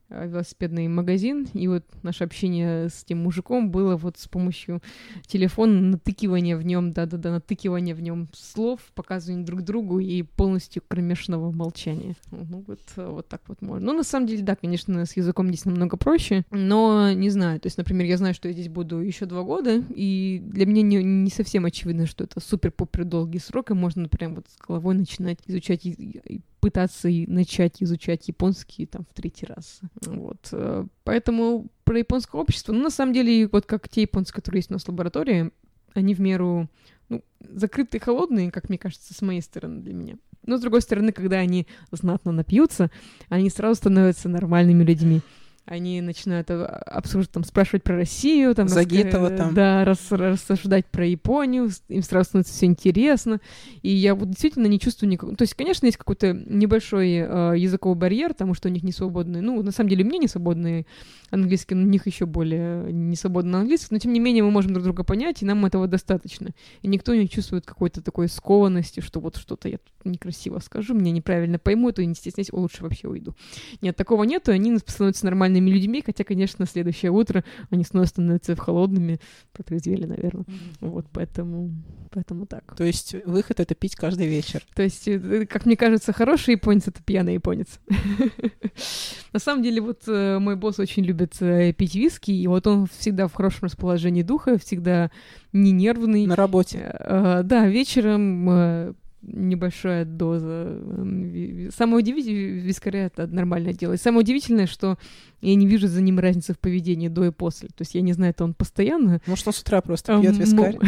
S4: велосипедный магазин, и вот наше общение с тем мужиком было вот с помощью телефона, натыкивания в нем, да-да-да, натыкивания в нем слов, показывания друг другу и полностью кромешного молчания. Ну вот, э, вот так вот можно. Ну, на самом деле, да, конечно, с языком здесь намного проще, но не знаю, то есть, например, я знаю, что я здесь буду еще два года, и для меня не, не совсем очевидно, что это супер-пупер долгий срок, и можно прям вот с головой начинать изучать и пытаться и начать изучать японский там в третий раз. Вот. э, Поэтому про японское общество, ну, на самом деле, вот как те японцы, которые есть у нас в лаборатории, они в меру ну, закрытые, холодные, как мне кажется, с моей стороны для меня. Но, с другой стороны, когда они знатно напьются, они сразу становятся нормальными людьми. Они начинают э, обсуждать, там, спрашивать про Россию, там,
S2: Загитова
S4: раска-
S2: там.
S4: да, рас- рассуждать про Японию, им сразу становится все интересно. И я вот действительно не чувствую никакого... То есть, конечно, есть какой-то небольшой э, языковой барьер, потому что у них не свободный... Ну, на самом деле, меня не свободный английский, но у них еще более не свободный английский, но тем не менее мы можем друг друга понять, и нам этого достаточно. И никто не чувствует какой-то такой скованности, что вот что-то я тут некрасиво скажу, меня неправильно поймут, и не стесняйся, лучше вообще уйду. Нет, такого нету, и они становятся нормальными людьми, хотя, конечно, следующее утро они снова становятся холодными, протрезвели, наверное. Вот, поэтому, поэтому так.
S2: То есть выход — это пить каждый вечер.
S4: То есть, э, как мне кажется, хороший японец — это пьяный японец. На самом деле, вот э, мой босс очень любит э, пить виски, и вот он всегда в хорошем расположении духа, всегда не нервный.
S2: На работе.
S4: Э, Да, вечером э, небольшая доза. м, ви- ви- Самое удивительное, вискаря это нормально делать. Самое удивительное, что я не вижу за ним разницы в поведении до и после. То есть я не знаю, это он постоянно
S2: Может, он с утра просто
S4: а,
S2: пьет вискарь?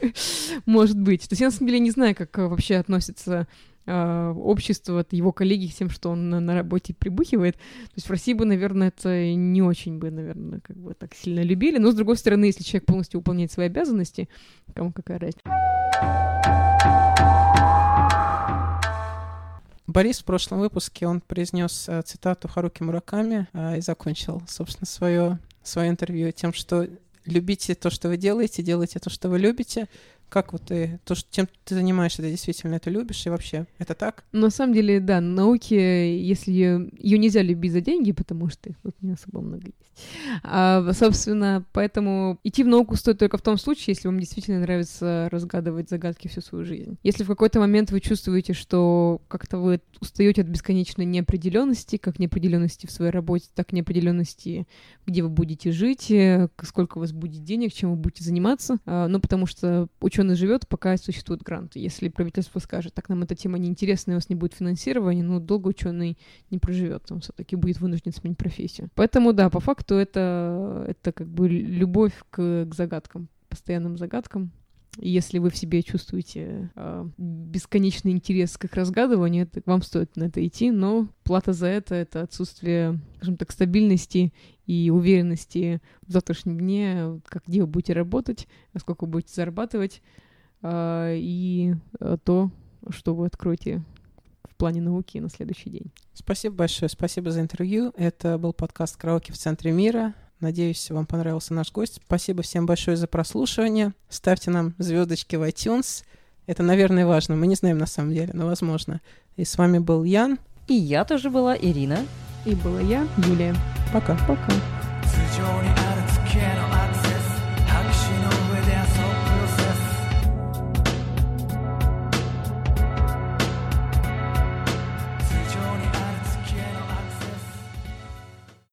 S4: Может быть. То есть я на самом деле не знаю, как э, вообще относится а, общество, от его коллеги к тем, что он на, на работе прибухивает. То есть в России бы, наверное, это не очень бы, наверное, как бы так сильно любили. Но, с другой стороны, если человек полностью выполняет свои обязанности, кому какая разница?
S2: Борис в прошлом выпуске, он произнес э, цитату Харуки Мураками э, и закончил, собственно, свое, свое интервью тем, что любите то, что вы делаете, делайте то, что вы любите. Как вот ты, то, что, чем ты занимаешься, ты действительно это любишь, и вообще, это так?
S4: На самом деле, да, науки, если ее нельзя любить за деньги, потому что их тут не особо много есть. А, собственно, поэтому идти в науку стоит только в том случае, если вам действительно нравится разгадывать загадки всю свою жизнь. Если в какой-то момент вы чувствуете, что как-то вы устаете от бесконечной неопределенности, как неопределенности в своей работе, так неопределенности, где вы будете жить, э, сколько у вас будет денег, чем вы будете заниматься. А, Ну, потому что ученый живет, пока существуют гранты. Если правительство скажет, так нам эта тема неинтересна, и у вас не будет финансирования, ну, долго ученый не проживет, он все-таки будет вынужден сменить профессию. Поэтому, да, по факту это, это как бы любовь к, к загадкам, постоянным загадкам. Если вы в себе чувствуете э, бесконечный интерес к их разгадыванию, это, вам стоит на это идти, но плата за это — это отсутствие, скажем так, стабильности и уверенности в завтрашнем дне, как где вы будете работать, сколько вы будете зарабатывать, а, и а, то, что вы откроете в плане науки на следующий день.
S2: Спасибо большое, спасибо за интервью. Это был подкаст «Караоке в центре мира». Надеюсь, вам понравился наш гость. Спасибо всем большое за прослушивание. Ставьте нам звездочки в iTunes. Это, наверное, важно. Мы не знаем на самом деле, но возможно. И с вами был Ян.
S3: И я тоже была Ирина.
S4: И была я, Юлия.
S2: Пока.
S4: Пока.